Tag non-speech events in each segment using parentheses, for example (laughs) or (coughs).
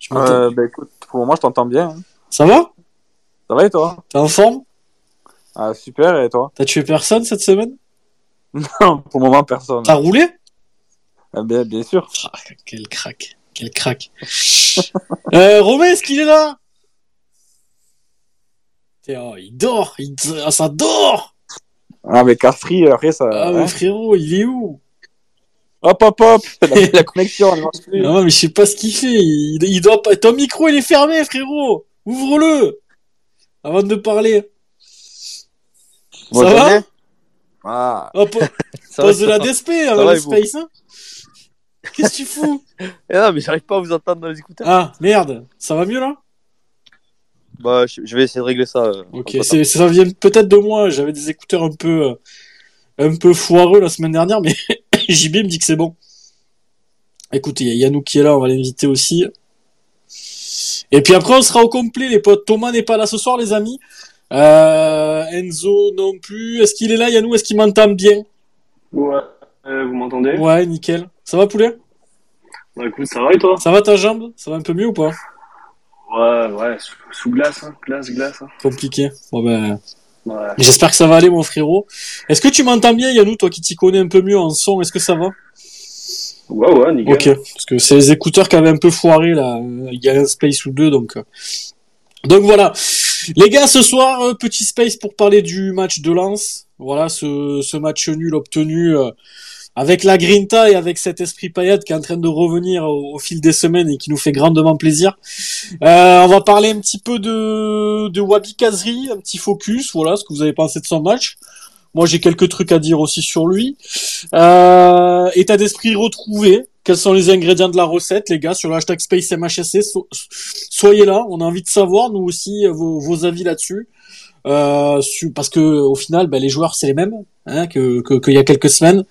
Je. Euh, bah écoute, pour moi, je t'entends bien. hein. Ça va? Ça va et toi? T'es en forme? Ah, super, et toi? T'as tué personne cette semaine? (laughs) Non, pour le moment, personne. T'as roulé? Ah, bien, bien sûr. Ah, Quel crack. Quel crack. (laughs) euh, Romain, est-ce qu'il est là? Oh, il dort. Il... ah, ça dort Ah, mais Castry, après, ça. Ah, hein. mais frérot, il est où? Hop, hop, hop (laughs) La, la connexion, elle marche plus. Non, mais je sais pas ce qu'il fait. Il, il doit pas... Ton micro, il est fermé, frérot Ouvre-le Avant de parler. Ça va Ah, Oh, po- (laughs) Ça va, pose de la. DSP avec va, le et vous space, hein Qu'est-ce que tu fous (laughs) Eh non, mais j'arrive pas à vous entendre dans les écouteurs. Ah, merde. Ça va mieux, là? Bah, je, vais essayer de régler ça. euh, Ok, ça vient peut-être de moi. J'avais des écouteurs un peu, euh, un peu foireux la semaine dernière, mais (laughs) JB me dit que c'est bon. Écoutez, il y a Yannou qui est là, on va l'inviter aussi. Et puis après, on sera au complet, les potes. Thomas n'est pas là ce soir, les amis. Euh, Enzo non plus. Est-ce qu'il est là, Yannou? Est-ce qu'il m'entend bien? Ouais, euh, vous m'entendez? Ouais, nickel. Ça va, poulet? Bah écoute, ça va et toi? Ça va ta jambe? Ça va un peu mieux ou pas? Ouais, ouais, sous, sous glace, hein, glace, glace. Hein. Compliqué. Bon ben, Ouais. j'espère que ça va aller, mon frérot. Est-ce que tu m'entends bien, Yannou, toi qui t'y connais un peu mieux en son Est-ce que ça va? Ouais, ouais, nickel. Ok, parce que c'est les écouteurs qui avaient un peu foiré là. Il y a un space ou deux, donc. euh. Donc voilà. Les gars, ce soir, euh, petit space pour parler du match de Lens. Voilà, ce, ce match nul obtenu euh, avec la Grinta et avec cet esprit paillade qui est en train de revenir au, au fil des semaines et qui nous fait grandement plaisir. Euh, on va parler un petit peu de, de Wabi Kazri, un petit focus, voilà, ce que vous avez pensé de son match. Moi, j'ai quelques trucs à dire aussi sur lui. Euh, état d'esprit retrouvé. Quels sont les ingrédients de la recette, les gars, sur le hashtag SpaceMHSC so- Soyez là, on a envie de savoir, nous aussi, vos, vos avis là-dessus. Euh, parce que au final, ben, les joueurs c'est les mêmes hein, que qu'il y a quelques semaines,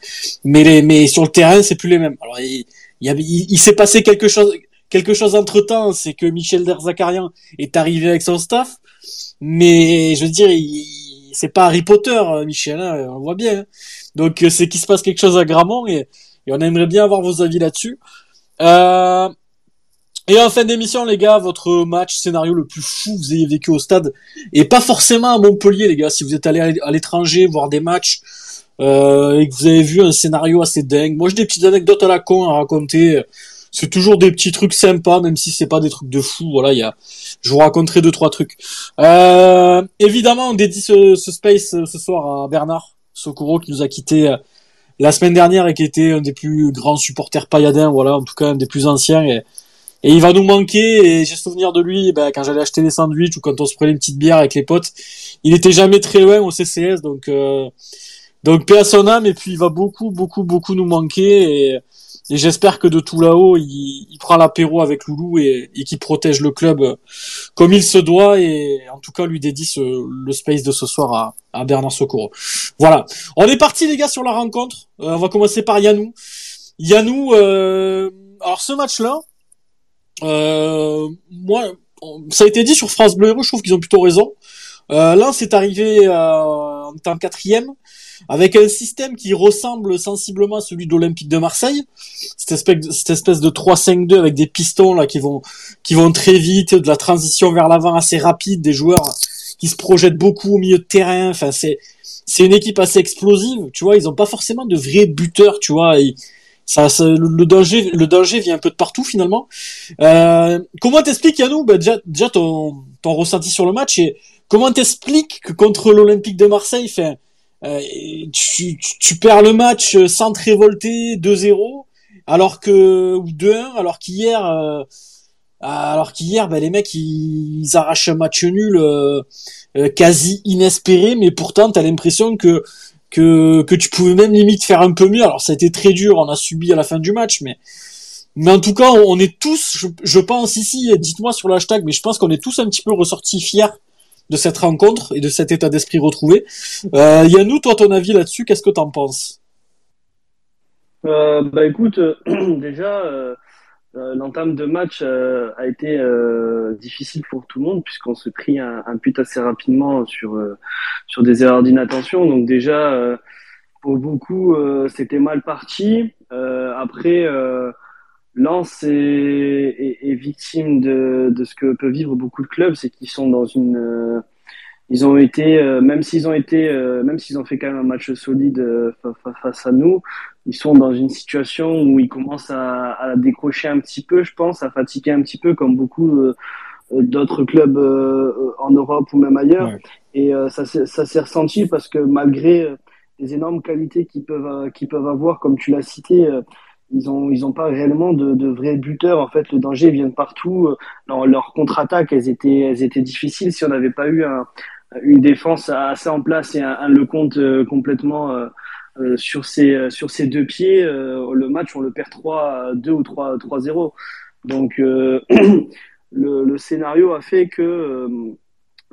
mais les mais sur le terrain c'est plus les mêmes. Alors il, il, il- il s'est passé quelque chose quelque chose entre temps, c'est que Michel Derzakarian est arrivé avec son staff, mais je veux dire, c'est pas Harry Potter, euh, Michel, hein, on voit bien. hein. Donc euh, c'est qu'il se passe quelque chose à Gramont et, et on aimerait bien avoir vos avis là-dessus. Euh, et en fin d'émission, les gars, votre match scénario le plus fou que vous ayez vécu au stade, et pas forcément à Montpellier, les gars. Si vous êtes allé à l'étranger voir des matchs euh, et que vous avez vu un scénario assez dingue, moi j'ai des petites anecdotes à la con à raconter. C'est toujours des petits trucs sympas, même si c'est pas des trucs de fou. Voilà, il y a, je vous raconterai deux trois trucs. Euh, évidemment, on dédie ce, ce space euh, ce soir à Bernard Sokoro qui nous a quitté euh, la semaine dernière et qui était un des plus grands supporters pailladins, voilà, en tout cas un des plus anciens. Et il va nous manquer. Et j'ai souvenir de lui, ben, quand j'allais acheter des sandwichs ou quand on se prenait une petite bière avec les potes, il était jamais très loin au CCS, donc euh, donc paix à son âme. Et puis il va beaucoup, beaucoup, beaucoup nous manquer. Et, et j'espère que de tout là-haut, il, il prend l'apéro avec Loulou et, et qu'il protège le club euh, comme il se doit. Et en tout cas, lui dédie ce, le space de ce soir à, à Bernard Socorro. Voilà. On est parti les gars sur la rencontre. Euh, on va commencer par Yanou. Yanou, euh, alors ce match-là, moi, on- ça a été dit sur France Bleu je trouve qu'ils ont plutôt raison. Euh, là, c'est arrivé euh, en temps quatrième avec un système qui ressemble sensiblement à celui de l'Olympique de Marseille. Cette espèce, cette espèce de 3-5-2 avec des pistons là qui vont qui vont très vite, de la transition vers l'avant assez rapide, des joueurs qui se projettent beaucoup au milieu de terrain. Enfin, c'est c'est une équipe assez explosive. Tu vois, ils ont pas forcément de vrais buteurs. Tu vois, ça, le, le danger le danger vient un peu de partout finalement. Euh, comment t'expliques Yannou? Bah, déjà, déjà ton, ton ressenti sur le match et comment t'expliques que contre l'Olympique de Marseille, enfin, euh, tu, tu, tu perds le match sans te révolter 2-0 alors que ou 2-1 alors qu'hier euh, alors qu'hier bah, les mecs ils, ils arrachent un match nul euh, euh, quasi inespéré mais pourtant t'as l'impression que que que tu pouvais même limite faire un peu mieux alors ça a été très dur on a subi à la fin du match mais mais en tout cas, on est tous, je, pense ici, dites-moi sur le hashtag, mais je pense qu'on est tous un petit peu ressortis fiers de cette rencontre et de cet état d'esprit retrouvé. Euh, Yannou, toi, ton avis là-dessus, qu'est-ce que t'en penses? Euh, bah écoute, euh, (clears throat) déjà, euh, l'entame de match euh, a été euh, difficile pour tout le monde puisqu'on s'est pris un, un but assez rapidement sur euh, sur des erreurs d'inattention. Donc déjà, euh, pour beaucoup, euh, c'était mal parti. Euh, après, euh, Lens est, est, est victime de, de, ce que peuvent vivre beaucoup de clubs, c'est qu'ils sont dans une, euh, ils ont été, euh, même s'ils ont été, euh, même s'ils ont fait quand même un match solide face à nous, ils sont dans une situation où ils commencent à, à, décrocher un petit peu, je pense, à fatiguer un petit peu, comme beaucoup d'autres clubs en Europe ou même ailleurs. Et ça, ça s'est ressenti parce que malgré les énormes qualités qu'ils peuvent, qu'ils peuvent avoir, comme tu l'as cité ils ont ils ont pas réellement de, de vrais buteurs. En fait le danger vient de partout. Leur, leur contre-attaque elles étaient elles étaient difficiles. Si on n'avait pas eu un, une défense assez en place et un, un le compte euh, complètement euh, euh, sur ses sur ses deux pieds le match on le perd 3 2 ou 3 3 0 donc (clears throat) le, le scénario a fait que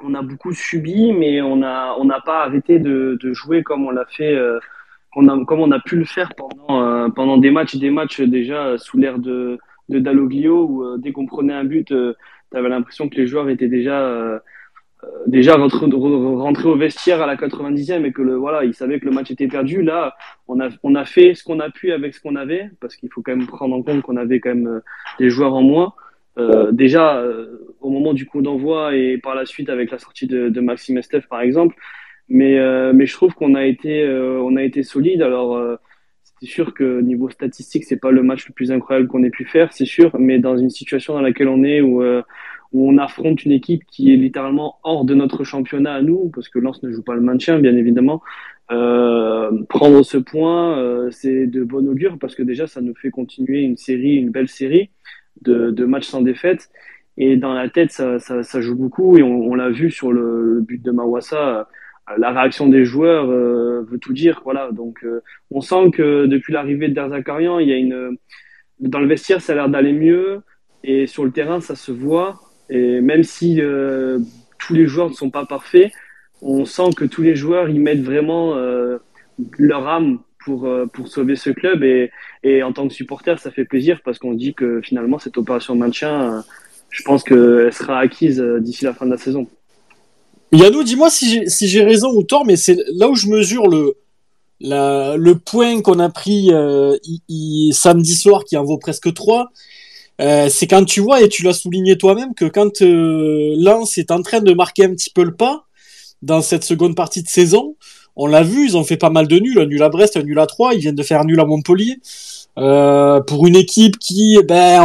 on a beaucoup subi mais on a on n'a pas arrêté de, de jouer comme on l'a fait a, comme on a pu le faire pendant, euh, pendant des matchs des matchs déjà sous l'ère de, de Dalloglio, où euh, dès qu'on prenait un but, euh, tu l'impression que les joueurs étaient déjà, déjà rentrés, rentrés, au vestiaire à la 90e et que le, voilà, ils savaient que le match était perdu. Là, on a, on a fait ce qu'on a pu avec ce qu'on avait, parce qu'il faut quand même prendre en compte qu'on avait quand même des joueurs en moins. Euh, déjà, au moment du coup d'envoi et par la suite avec la sortie de, Maxime Estef par exemple, mais, euh, mais je trouve qu'on a été, euh, on a été solide. Alors, euh, c'est sûr que niveau statistique, c'est pas le match le plus incroyable qu'on ait pu faire, c'est sûr. Mais dans une situation dans laquelle on est, où, où on affronte une équipe qui est littéralement hors de notre championnat à nous, parce que Lens ne joue pas le maintien, bien évidemment. Euh, prendre ce point, euh, c'est de bon augure parce que déjà ça nous fait continuer une série, une belle série de, matchs sans défaite. Et dans la tête, ça, joue beaucoup et on, l'a vu sur le, but de Mawassa la réaction des joueurs euh, veut tout dire. Voilà, donc euh, on sent que depuis l'arrivée de Derzakarian, il y a une dans le vestiaire, ça a l'air d'aller mieux et sur le terrain, ça se voit. Et même si euh, tous les joueurs ne sont pas parfaits, on sent que tous les joueurs ils mettent vraiment leur âme pour pour sauver ce club et, et en tant que supporter, ça fait plaisir parce qu'on dit que finalement cette opération de maintien, je pense qu'elle sera acquise d'ici la fin de la saison. Yannou, dis-moi si j'ai raison ou tort, mais c'est là où je mesure le, le point qu'on a pris euh, samedi soir, qui en vaut presque 3. Euh, c'est quand tu vois, et tu l'as souligné toi-même, que quand euh, Lens est en train de marquer un petit peu le pas dans cette seconde partie de saison, on l'a vu, ils ont fait pas mal de nuls, un nul à Brest, un nul à 3, ils viennent de faire un nul à Montpellier. Euh, pour une équipe qui, ben,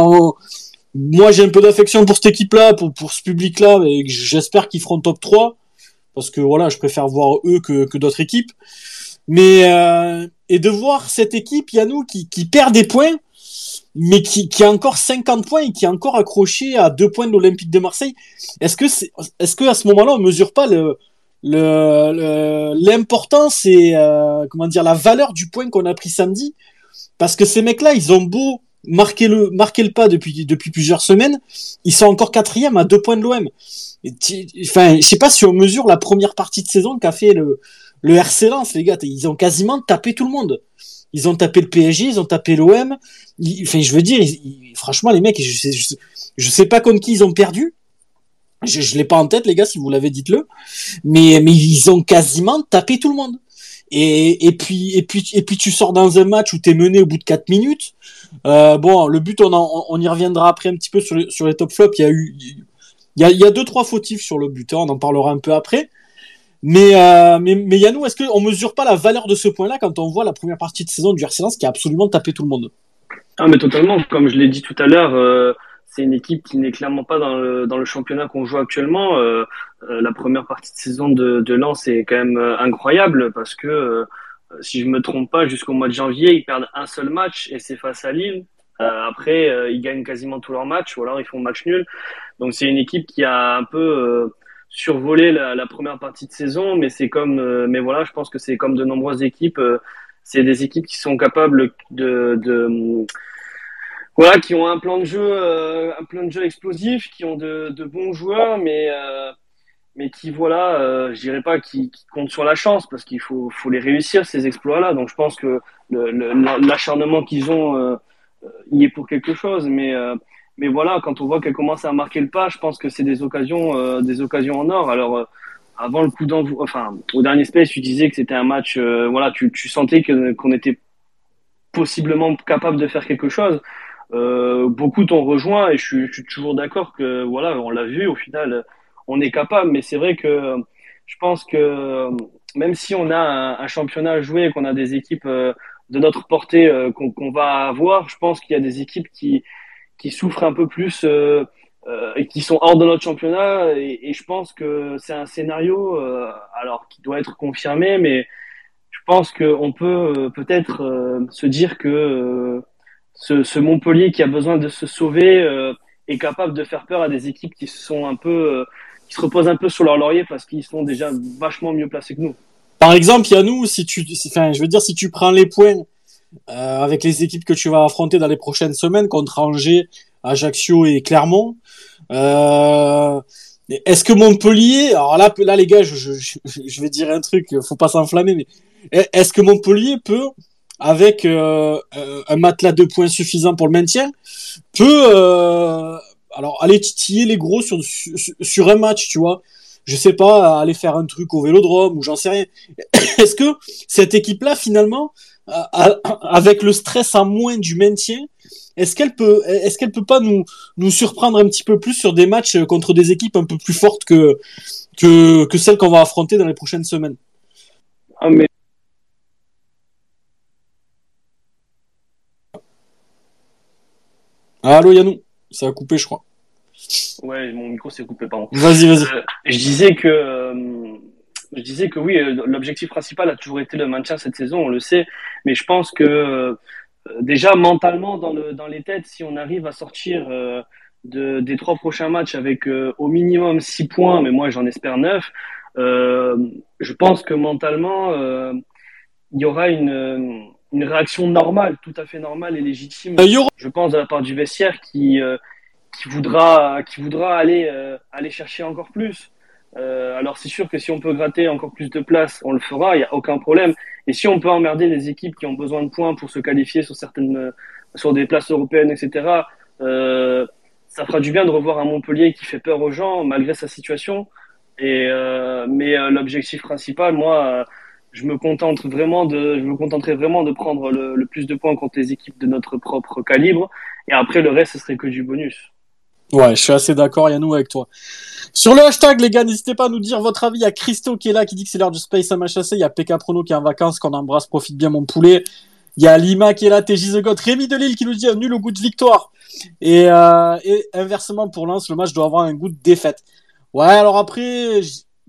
moi j'ai un peu d'affection pour cette équipe-là, pour, pour ce public-là, et j'espère qu'ils feront top 3 parce que voilà, je préfère voir eux que, que d'autres équipes. Mais euh, et de voir cette équipe Yannou qui, qui perd des points, mais qui, a encore 50 points et qui est encore accroché à deux points de l'Olympique de Marseille. Est-ce que est-ce que à ce moment-là on mesure pas l'importance et euh, comment dire la valeur du point qu'on a pris samedi? Parce que ces mecs-là ils ont beau marquer le marquer le pas depuis depuis plusieurs semaines ils sont encore quatrième à deux points de l'OM Enfin, je sais pas si on mesure la première partie de saison qu'a fait le, le RC Lens, les gars. Ils ont quasiment tapé tout le monde. Ils ont tapé le PSG, ils ont tapé l'OM. Enfin, je veux dire, franchement, les mecs, je je sais, pas contre qui ils ont perdu. Je, je l'ai pas en tête, les gars, si vous l'avez, dites-le. Mais, ils ont quasiment tapé tout le monde. Et, puis, et puis, et puis, tu sors dans un match où t'es mené au bout de 4 minutes. Euh, bon, le but, on, y reviendra après un petit peu sur les, top flops. Il y a eu, il y a, y a deux trois fautifs sur le buteur, on en parlera un peu après. Mais euh, mais, mais Yannou, est-ce qu'on mesure pas la valeur de ce point-là quand on voit la première partie de saison du RC qui a absolument tapé tout le monde? Ah mais totalement, comme je l'ai dit tout à l'heure, euh, c'est une équipe qui n'est clairement pas dans le, dans le championnat qu'on joue actuellement. Euh, euh la première partie de saison de, de Lens est quand même euh, incroyable parce que euh, si je me trompe pas, jusqu'au mois de janvier, ils perdent un seul match et c'est face à Lille. après, ils gagnent quasiment tous leurs matchs ou alors ils font match nul. Donc c'est une équipe qui a un peu survolé la, première partie de saison, mais c'est comme, euh, mais voilà, je pense que c'est comme de nombreuses équipes. Euh, c'est des équipes qui sont capables de, de voilà, qui ont un plan de jeu, un plan de jeu explosif, qui ont de, de bons joueurs, mais mais qui voilà, euh, je dirais pas qui, qui comptent sur la chance parce qu'il faut faut les réussir ces exploits-là. Donc je pense que l'acharnement qu'ils ont euh, y est pour quelque chose, mais mais voilà, quand on voit qu'elle commence à marquer le pas, je pense que c'est des occasions, euh, des occasions en or. Alors euh, avant le coup d'envoi, enfin au dernier space, tu disais que c'était un match, euh, voilà, tu, tu sentais que qu'on était possiblement capable de faire quelque chose. euh, beaucoup t'ont rejoint et je suis, je suis toujours d'accord que voilà, on l'a vu au final, on est capable. Mais c'est vrai que je pense que même si on a un, championnat à jouer, qu'on a des équipes euh, de notre portée euh, qu'on qu'on va avoir, je pense qu'il y a des équipes qui qui souffrent un peu plus euh, euh, et qui sont hors de notre championnat. Et, je pense que c'est un scénario, euh, alors qui doit être confirmé, mais je pense qu'on peut peut-être se dire que ce, Montpellier qui a besoin de se sauver est capable de faire peur à des équipes qui sont un peu, qui se reposent un peu sur leur laurier parce qu'ils sont déjà vachement mieux placés que nous. Par exemple, Yannou, si tu, si- enfin, je veux dire, si tu prends les points avec les équipes que tu vas affronter dans les prochaines semaines contre Angers, Ajaccio et Clermont, euh, est-ce que Montpellier, alors là, là les gars, je, je, je- vais dire un truc, faut pas s'enflammer, mais est-ce que Montpellier peut, avec euh, euh, un matelas de points suffisant pour le maintien, peut euh, alors aller titiller les gros sur, sur, sur un match, tu vois? Je sais pas, aller faire un truc au vélodrome ou j'en sais rien. (coughs) Est-ce que cette équipe-là, finalement, avec le stress en moins du maintien, est-ce qu'elle peut, est-ce qu'elle peut pas nous, nous surprendre un petit peu plus sur des matchs contre des équipes un peu plus fortes que, que, que celles qu'on va affronter dans les prochaines semaines? Ah, mais Allô, Yannou? Ça a coupé, je crois. ouais, mon micro s'est coupé, pardon. Vas-y, vas-y. Euh, je disais que euh, je disais que oui, euh, l'objectif principal a toujours été le maintien cette saison, on le sait, mais je pense que euh, déjà mentalement dans le dans les têtes, si on arrive à sortir euh, de, des trois prochains matchs avec euh, au minimum six points, mais moi j'en espère neuf, euh, je pense que mentalement euh, il y aura une une réaction normale, tout à fait normale et légitime, je pense de la part du vestiaire qui euh, qui voudra qui voudra aller euh, aller chercher encore plus. Euh, alors c'est sûr que si on peut gratter encore plus de places, on le fera, il y a aucun problème. Et si on peut emmerder les équipes qui ont besoin de points pour se qualifier sur certaines euh, sur des places européennes, etc. Euh, ça fera du bien de revoir un Montpellier qui fait peur aux gens malgré sa situation. Et euh, mais euh, l'objectif principal, moi, euh, je me contente vraiment de, je me contenterai vraiment de prendre le, le plus de points contre les équipes de notre propre calibre. Et après le reste, ce serait que du bonus. Ouais, je suis assez d'accord, Yannou, avec toi. Sur le hashtag, les gars, n'hésitez pas à nous dire votre avis. Il y a Christo qui est là, qui dit que c'est l'heure du Space à m'achasser. Il y a PK Prono qui est en vacances, qu'on embrasse, profite bien mon poulet. Il y a Lima qui est là, TJ The God, Rémi Delille qui nous dit un nul au goût de victoire. Et, euh, et inversement pour Lens, le match doit avoir un goût de défaite. Ouais, alors après,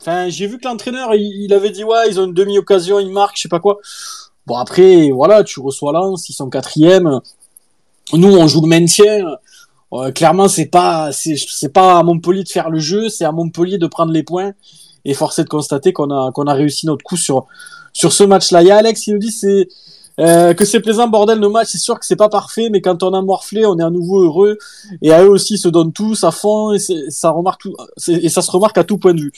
enfin, j'ai vu que l'entraîneur, il, il avait dit ouais, ils ont une demi-occasion, ils marquent, je sais pas quoi. Bon après, voilà, tu reçois Lens, ils sont quatrième. Nous, on joue le maintien. Euh, clairement, c'est pas, c'est, pas à Montpellier de faire le jeu, c'est à Montpellier de prendre les points. Et force est de constater qu'on a, qu'on a réussi notre coup sur, sur ce match-là. Il y a Alex qui nous dit euh, que c'est plaisant, bordel, nos matchs. C'est sûr que c'est pas parfait, mais quand on a morflé, on est à nouveau heureux. Et à eux aussi, ils se donnent tous à fond, et ça tout, ça se remarque à tout point de vue.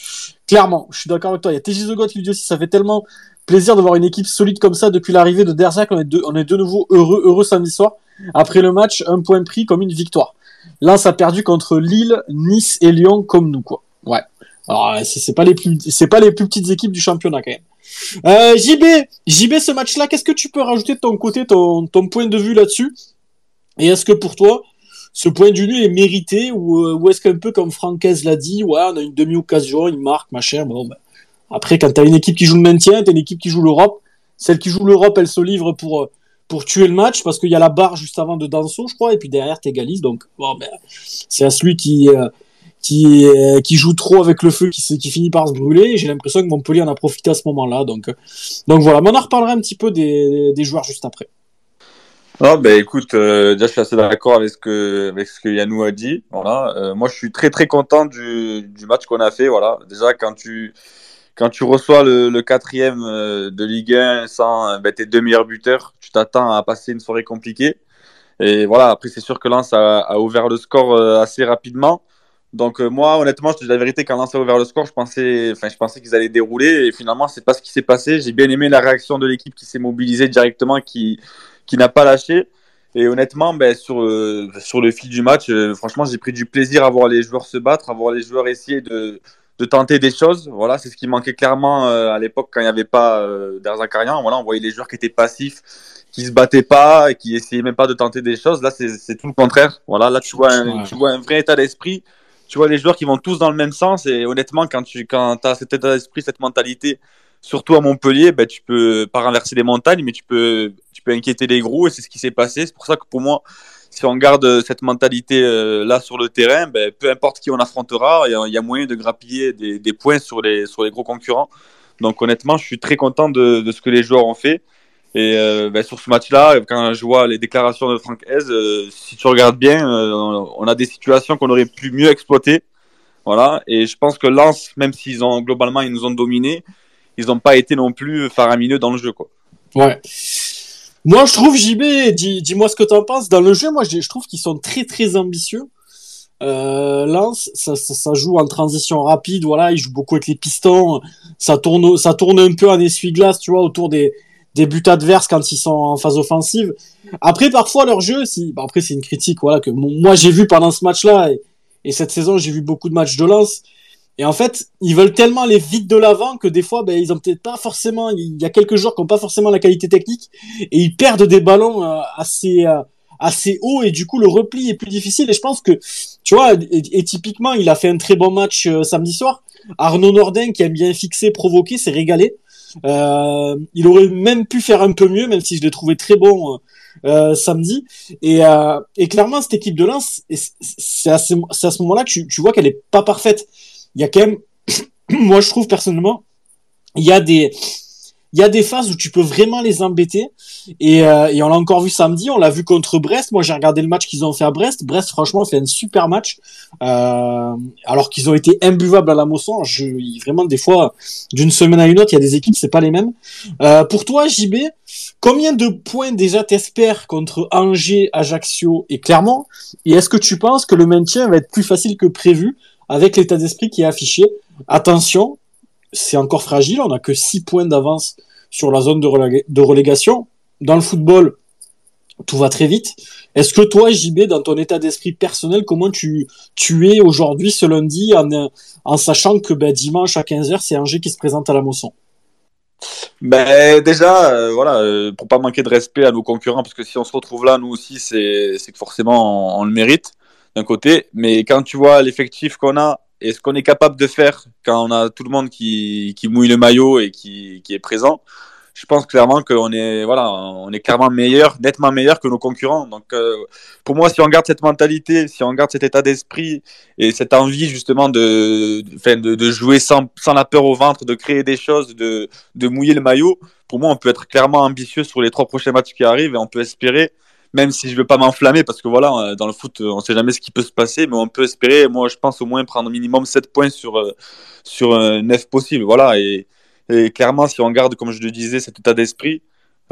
Clairement, je suis d'accord avec toi. Il y a TJ The God qui dit aussi, ça fait tellement plaisir de voir une équipe solide comme ça depuis l'arrivée de Derzac. On est de, on est de nouveau heureux, heureux samedi soir. Après le match, un point pris comme une victoire. Lens a perdu contre Lille, Nice et Lyon comme nous, quoi. Ouais. Alors, euh, c'est pas les plus, c'est petites équipes du championnat, quand même. Euh, JB, JB, ce match-là, qu'est-ce que tu peux rajouter de ton côté, ton, ton point de vue là-dessus? Et est-ce que pour toi, ce point du nul est mérité ou, euh, est-ce qu'un peu comme Francaise l'a dit, ouais, on a une demi-occasion, il marque, machin, bon, ben. Après, quand t'as une équipe qui joue le maintien, t'as une équipe qui joue l'Europe. Celle qui joue l'Europe, elle se livre pour, pour tuer le match parce qu'il y a la barre juste avant de Danso, je crois, et puis derrière t'égalises. Donc ben, c'est à celui qui euh, euh, qui joue trop avec le feu qui, finit par se brûler. J'ai l'impression que Montpellier en a profité à ce moment-là. Donc euh, donc voilà, mais on en reparlera un petit peu des, des joueurs juste après. Non, ben écoute, déjà je suis assez d'accord avec ce que avec ce que Yannou a dit. Voilà, moi je suis très très content du, du match qu'on a fait. Voilà, déjà quand tu quand tu reçois le, quatrième euh, de Ligue 1 sans euh, ben, tes deux meilleurs buteurs, tu t'attends à passer une soirée compliquée. Et voilà, après c'est sûr que Lens a, a ouvert le score euh, assez rapidement. Donc moi honnêtement, je te dis la vérité, quand Lens a ouvert le score, je pensais, enfin je pensais qu'ils allaient dérouler et finalement c'est pas ce qui s'est passé. J'ai bien aimé la réaction de l'équipe qui s'est mobilisée directement, qui qui n'a pas lâché. Et honnêtement, ben, sur, sur le fil du match, franchement, j'ai pris du plaisir à voir les joueurs se battre, à voir les joueurs essayer de, de tenter des choses. Voilà, c'est ce qui manquait clairement euh, à l'époque quand il n'y avait pas euh, Derzakarian. Voilà, on voyait les joueurs qui étaient passifs, qui se battaient pas et qui essayaient même pas de tenter des choses. Là, c'est tout le contraire. Voilà, là, tu vois un, tu vois un vrai état d'esprit. Tu vois les joueurs qui vont tous dans le même sens. Et honnêtement, quand tu quand as cet état d'esprit, cette mentalité, surtout à Montpellier, ben, tu peux pas renverser des montagnes, mais tu peux, tu peux inquiéter les gros. Et c'est ce qui s'est passé. C'est pour ça que pour moi, si on garde cette mentalité euh, là sur le terrain, ben, peu importe qui on affrontera, il y, a moyen de grappiller des, points sur les, gros concurrents. Donc honnêtement, je suis très content de, ce que les joueurs ont fait. Et euh, ben, sur ce match-là, quand je vois les déclarations de Franck Hez, euh, si tu regardes bien, on a des situations qu'on aurait pu mieux exploiter. Voilà. Et je pense que Lens, même s'ils ont globalement ils nous ont dominé, ils n'ont pas été non plus faramineux dans le jeu, quoi. Ouais. Moi, je trouve JB, dis-moi ce que tu en penses. Dans le jeu, moi, je, trouve qu'ils sont très très ambitieux. Euh, Lens, ça, ça, ça, joue en transition rapide, voilà, ils jouent beaucoup avec les pistons, ça tourne, ça tourne un peu en essuie-glace, tu vois, autour des, des buts adverses quand ils sont en phase offensive. Après, parfois, leur jeu, si, bah, après, c'est une critique, voilà, que moi, j'ai vu pendant ce match-là, et, cette saison, j'ai vu beaucoup de matchs de lance. Et en fait, ils veulent tellement aller vite de l'avant que des fois, ben, ils ont peut-être pas forcément, il y a quelques joueurs qui ont pas forcément la qualité technique, et ils perdent des ballons euh, assez, euh, assez haut, et du coup, le repli est plus difficile. Et je pense que, tu vois, et, typiquement, il a fait un très bon match euh, samedi soir. Arnaud Nordin, qui aime bien fixer, provoquer, s'est régalé. Euh, il aurait même pu faire un peu mieux, même si je l'ai trouvé très bon euh, samedi. Et, euh, et, clairement, cette équipe de Lens, c'est à ce, à ce moment-là que tu, tu vois qu'elle est pas parfaite. Il y a quand même, (clears throat) moi je trouve personnellement, il y a des, phases où tu peux vraiment les embêter. Et, euh, et on l'a encore vu samedi, on l'a vu contre Brest. Moi, j'ai regardé le match qu'ils ont fait à Brest. Brest, franchement, fait un super match. Euh, alors qu'ils ont été imbuvables à la Mosson. Je, vraiment, des fois, d'une semaine à une autre, il y a des équipes, c'est pas les mêmes. Euh, pour toi, JB, combien de points déjà t'espères contre Angers, Ajaccio et Clermont? Et est-ce que tu penses que le maintien va être plus facile que prévu avec l'état d'esprit qui est affiché Attention, c'est encore fragile. On n'a que 6 points d'avance sur la zone de, relégation. Dans le football, tout va très vite. Est-ce que toi, JB, dans ton état d'esprit personnel, comment tu, es aujourd'hui, ce lundi, en, en sachant que ben, dimanche à 15h, c'est Angers qui se présente à la Mosson? Ben déjà, euh, voilà, euh, pour pas manquer de respect à nos concurrents, parce que si on se retrouve là, nous aussi, c'est que forcément on le mérite d'un côté. Mais quand tu vois l'effectif qu'on a et ce qu'on est capable de faire quand on a tout le monde qui, qui mouille le maillot et qui, qui est présent, je pense clairement qu'on est, voilà, on est clairement meilleur, nettement meilleur que nos concurrents. Donc, euh, pour moi, si on garde cette mentalité, si on garde cet état d'esprit et cette envie justement de, de, de, jouer sans, sans la peur au ventre, de créer des choses, de, de mouiller le maillot, pour moi, on peut être clairement ambitieux sur les trois prochains matchs qui arrivent et on peut espérer même si je veux pas m'enflammer parce que voilà, euh, dans le foot, on sait jamais ce qui peut se passer, mais on peut espérer, moi je pense au moins prendre minimum 7 points sur, euh, sur 9 possible. Voilà, et, clairement, si on garde, comme je le disais, cet état d'esprit,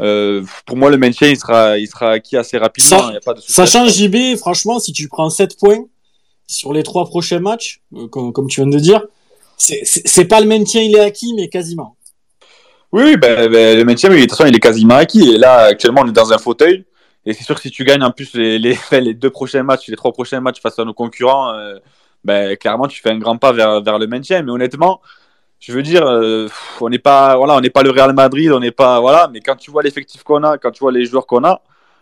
euh, pour moi, le maintien, il sera, il sera acquis assez rapidement. Sachant JB, franchement, si tu prends 7 points sur les 3 prochains matchs, comme, tu viens de dire, c'est pas le maintien, il est acquis, mais quasiment. Oui, ben, ben, le maintien, de toute façon, il est quasiment acquis. Et là, actuellement, on est dans un fauteuil. Et c'est sûr que si tu gagnes en plus les, (laughs) les, deux prochains matchs, les trois prochains matchs face à nos concurrents, euh, ben, clairement, tu fais un grand pas vers, vers le maintien. Mais honnêtement, je veux dire, euh, on n'est pas, voilà, pas le Real Madrid, on n'est pas, voilà. Mais quand tu vois l'effectif qu'on a, quand tu vois les joueurs qu'on a,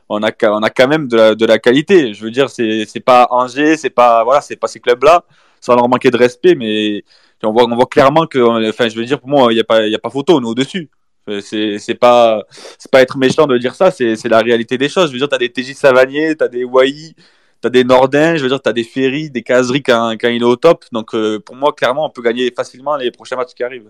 on a, on a quand même de la, de la qualité. Je veux dire, c'est, c'est pas Angers, c'est pas, voilà, pas ces clubs-là, sans leur manquer de respect, mais on voit, on voit clairement que, enfin, je veux dire, pour moi, il n'y a pas, il a pas photo, on est au-dessus. Euh, c'est pas pas être méchant de dire ça, c'est la réalité des choses. Je veux dire, tu as des TJ Savanier, tu as des Wai, tu as des Nordins, je veux dire, tu des Ferry, des Caseries quand, quand il est au top. Donc euh, pour moi, clairement, on peut gagner facilement les prochains matchs qui arrivent.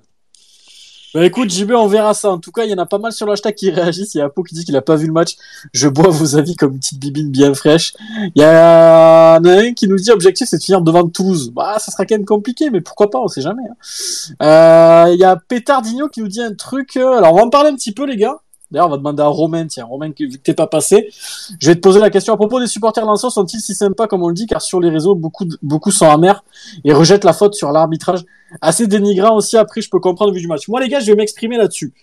Bah écoute, JB, on verra ça. En tout cas, il y en a pas mal sur l'hashtag qui réagissent. Il y a Apo qui dit qu'il a pas vu le match. Je bois vos avis comme une petite bibine bien fraîche. Il y en a un qui nous dit objectif c'est de finir devant Toulouse. Bah, ça sera quand même compliqué, mais pourquoi pas, on sait jamais. Hein. Euh, il y a Pétardinho qui nous dit un truc. Euh, alors, on va en parler un petit peu, les gars. D'ailleurs, on va demander à Romain, tiens, Romain, vu que t'es pas passé, je vais te poser la question à propos des supporters lanceurs, sont-ils si sympas comme on le dit, car sur les réseaux, beaucoup, beaucoup sont amers et rejettent la faute sur l'arbitrage. Assez dénigrant aussi, après, je peux comprendre vu du match. Moi, les gars, je vais m'exprimer là-dessus.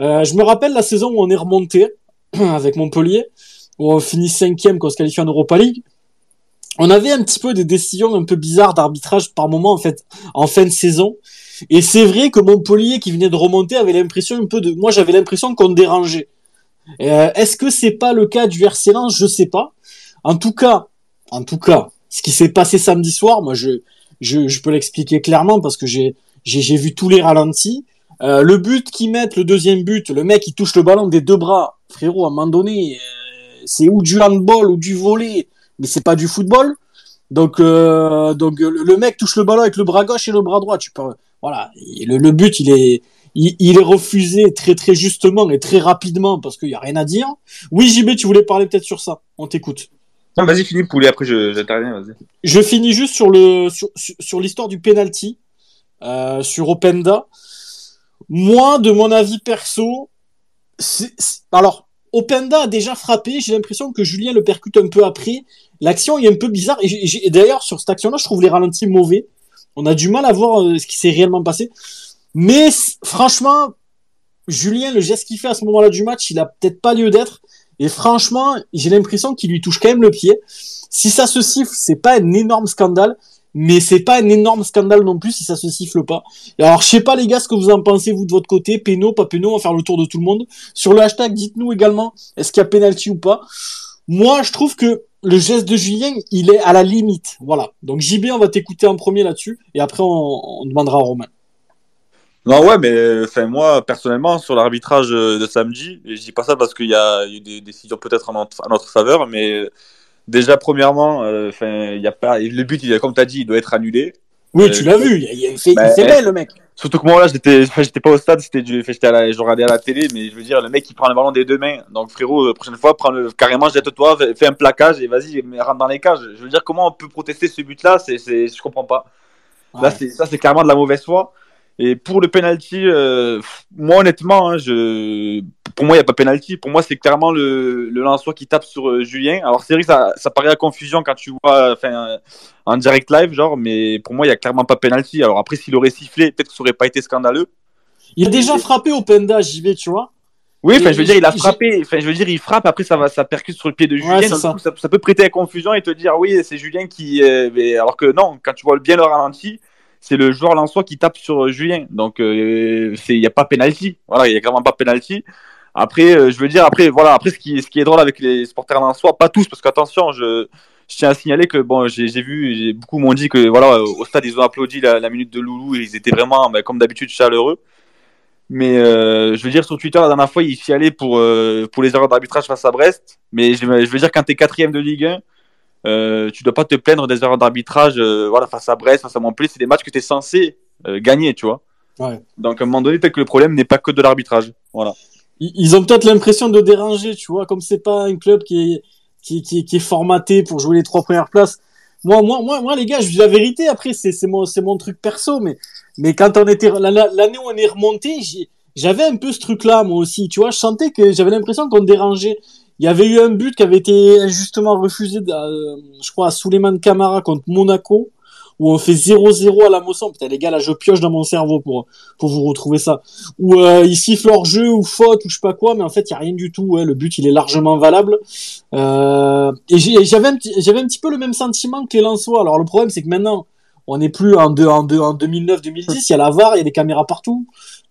Euh, je me rappelle la saison où on est remonté (clears throat) avec Montpellier, où on finit cinquième quand on se qualifie en Europa League. On avait un petit peu des décisions un peu bizarres d'arbitrage par moment, en fait, en fin de saison. Et c'est vrai que Montpellier, qui venait de remonter, avait l'impression un peu de, moi j'avais l'impression qu'on dérangeait. Euh, Est-ce que c'est pas le cas du RC Je sais pas. En tout cas, en tout cas, ce qui s'est passé samedi soir, moi je je, peux l'expliquer clairement parce que j'ai vu tous les ralentis. Euh, le but qu'ils mettent, le deuxième but, le mec il touche le ballon des deux bras. Frérot, à un moment donné, euh, c'est ou du handball ou du volet, mais c'est pas du football. Donc euh, donc le le mec touche le ballon avec le bras gauche et le bras droit. Tu peux voilà, le, le but il est il, il est refusé très très justement et très rapidement parce qu'il y a rien à dire. Oui JB, tu voulais parler peut-être sur ça. On t'écoute. Non, vas-y, Philippe Poulet, après je- j'interviens, vas-y. Je finis juste sur le sur, sur, sur l'histoire du penalty euh, sur Openda. Moi, de mon avis perso, c'est- alors Openda a déjà frappé. J'ai l'impression que Julien le percute un peu après. L'action est un peu bizarre. Et, d'ailleurs, sur cette action-là, je trouve les ralentis mauvais. On a du mal à voir euh, ce qui s'est réellement passé. Mais franchement, Julien, le geste qu'il fait à ce moment-là du match, il a peut-être pas lieu d'être. Et franchement, j'ai l'impression qu'il lui touche quand même le pied. Si ça se siffle, c'est pas un énorme scandale, mais c'est pas un énorme scandale non plus si ça se siffle pas. Alors, je sais pas les gars ce que vous en pensez vous de votre côté, péno, pas péno, on va faire le tour de tout le monde. Sur le hashtag, dites-nous également, est-ce qu'il y a penalty ou pas. Moi, je trouve que le geste de Julien, il est à la limite. Voilà. Donc JB, on va t'écouter en premier là-dessus, et après on, demandera à Romain. Non, ouais, mais enfin, moi, personnellement, sur l'arbitrage de samedi, et je dis pas ça parce qu'il y a eu des décisions peut-être en, notre- en notre faveur, mais déjà, premièrement, euh, enfin, il y a pas, le but, il, comme tu as dit, il doit être annulé. Oui, Euh, tu l'as vu, il, bah, eh, belle, le mec. Surtout que moi, là, j'étais, j'étais pas au stade, c'était du, j'étais à la, je regardais à la télé, mais je veux dire, le mec, il prend le ballon des deux mains. Donc, frérot, la prochaine fois, prends le, carrément, jette-toi, fais, un plaquage et vas-y, rentre dans les cages. Je veux dire, comment on peut protester ce but-là, c'est, c'est, je comprends pas. Là, Ouais. c'est, ça, c'est clairement de la mauvaise foi. Et pour le penalty, euh, moi, honnêtement, hein, je, pour moi, il n'y a pas penalty. Pour moi, c'est clairement le, le qui tape sur euh, Julien. Alors, c'est vrai que ça, ça paraît à confusion quand tu vois, enfin, euh, en direct live, genre, mais pour moi, il n'y a clairement pas penalty. Alors, après, s'il aurait sifflé, peut-être que ça aurait pas été scandaleux. Il a déjà frappé Openda, JB, tu vois. Oui, enfin, je veux dire, il a frappé. Enfin, je veux dire, il frappe. Après, ça va, ça percute sur le pied de Julien. ça. du coup, ça. ça peut prêter à confusion et te dire, oui, c'est Julien qui. euh, mais alors que non, quand tu vois bien le ralenti, c'est le joueur Lensois qui tape sur Julien. Donc, euh, il y a pas penalty. Voilà, il y a clairement pas penalty. Après, euh, je veux dire, après, voilà, après, ce qui, ce qui est drôle avec les supporters lensois, pas tous, parce qu'attention, je, je tiens à signaler que bon, j'ai, vu, beaucoup m'ont dit que voilà, au stade, ils ont applaudi la, la minute de Loulou et ils étaient vraiment, ben, comme d'habitude, chaleureux. Mais euh, je veux dire, sur Twitter, la dernière fois, il s'y allait pour, euh, pour les erreurs d'arbitrage face à Brest. Mais je, je veux dire, quand tu es quatrième de Ligue 1, euh, tu dois pas te plaindre des erreurs d'arbitrage euh, voilà, face à Brest, face à Montpellier. C'est des matchs que tu es censé euh, gagner, tu vois. Ouais. Donc, à un moment donné, peut-être que le problème n'est pas que de l'arbitrage. Voilà. Ils ont peut-être l'impression de déranger, tu vois, comme c'est pas un club qui est, qui, est formaté pour jouer les trois premières places. Moi, moi, moi, les gars, je dis la vérité. Après, c'est, mon, mon truc perso, mais, mais quand on était, la- la- l'année où on est remonté, j'avais un peu ce truc-là, moi aussi. Tu vois, je sentais que j'avais l'impression qu'on dérangeait. Il y avait eu un but qui avait été injustement refusé, euh, je crois, à Souleymane Camara contre Monaco, où on fait 0-0 à la Mosson. Putain, les gars, là, je pioche dans mon cerveau pour, vous retrouver ça. Où euh, il siffle hors jeu ou faute ou je sais pas quoi, mais en fait, il y a rien du tout. Le but, il est largement valable. Euh, et j'avais un, un petit peu le même sentiment que les Lensois. Alors, le problème, c'est que maintenant, on n'est plus en, deux, en, deux, en 2009-2010. Il y a la VAR, il y a des caméras partout.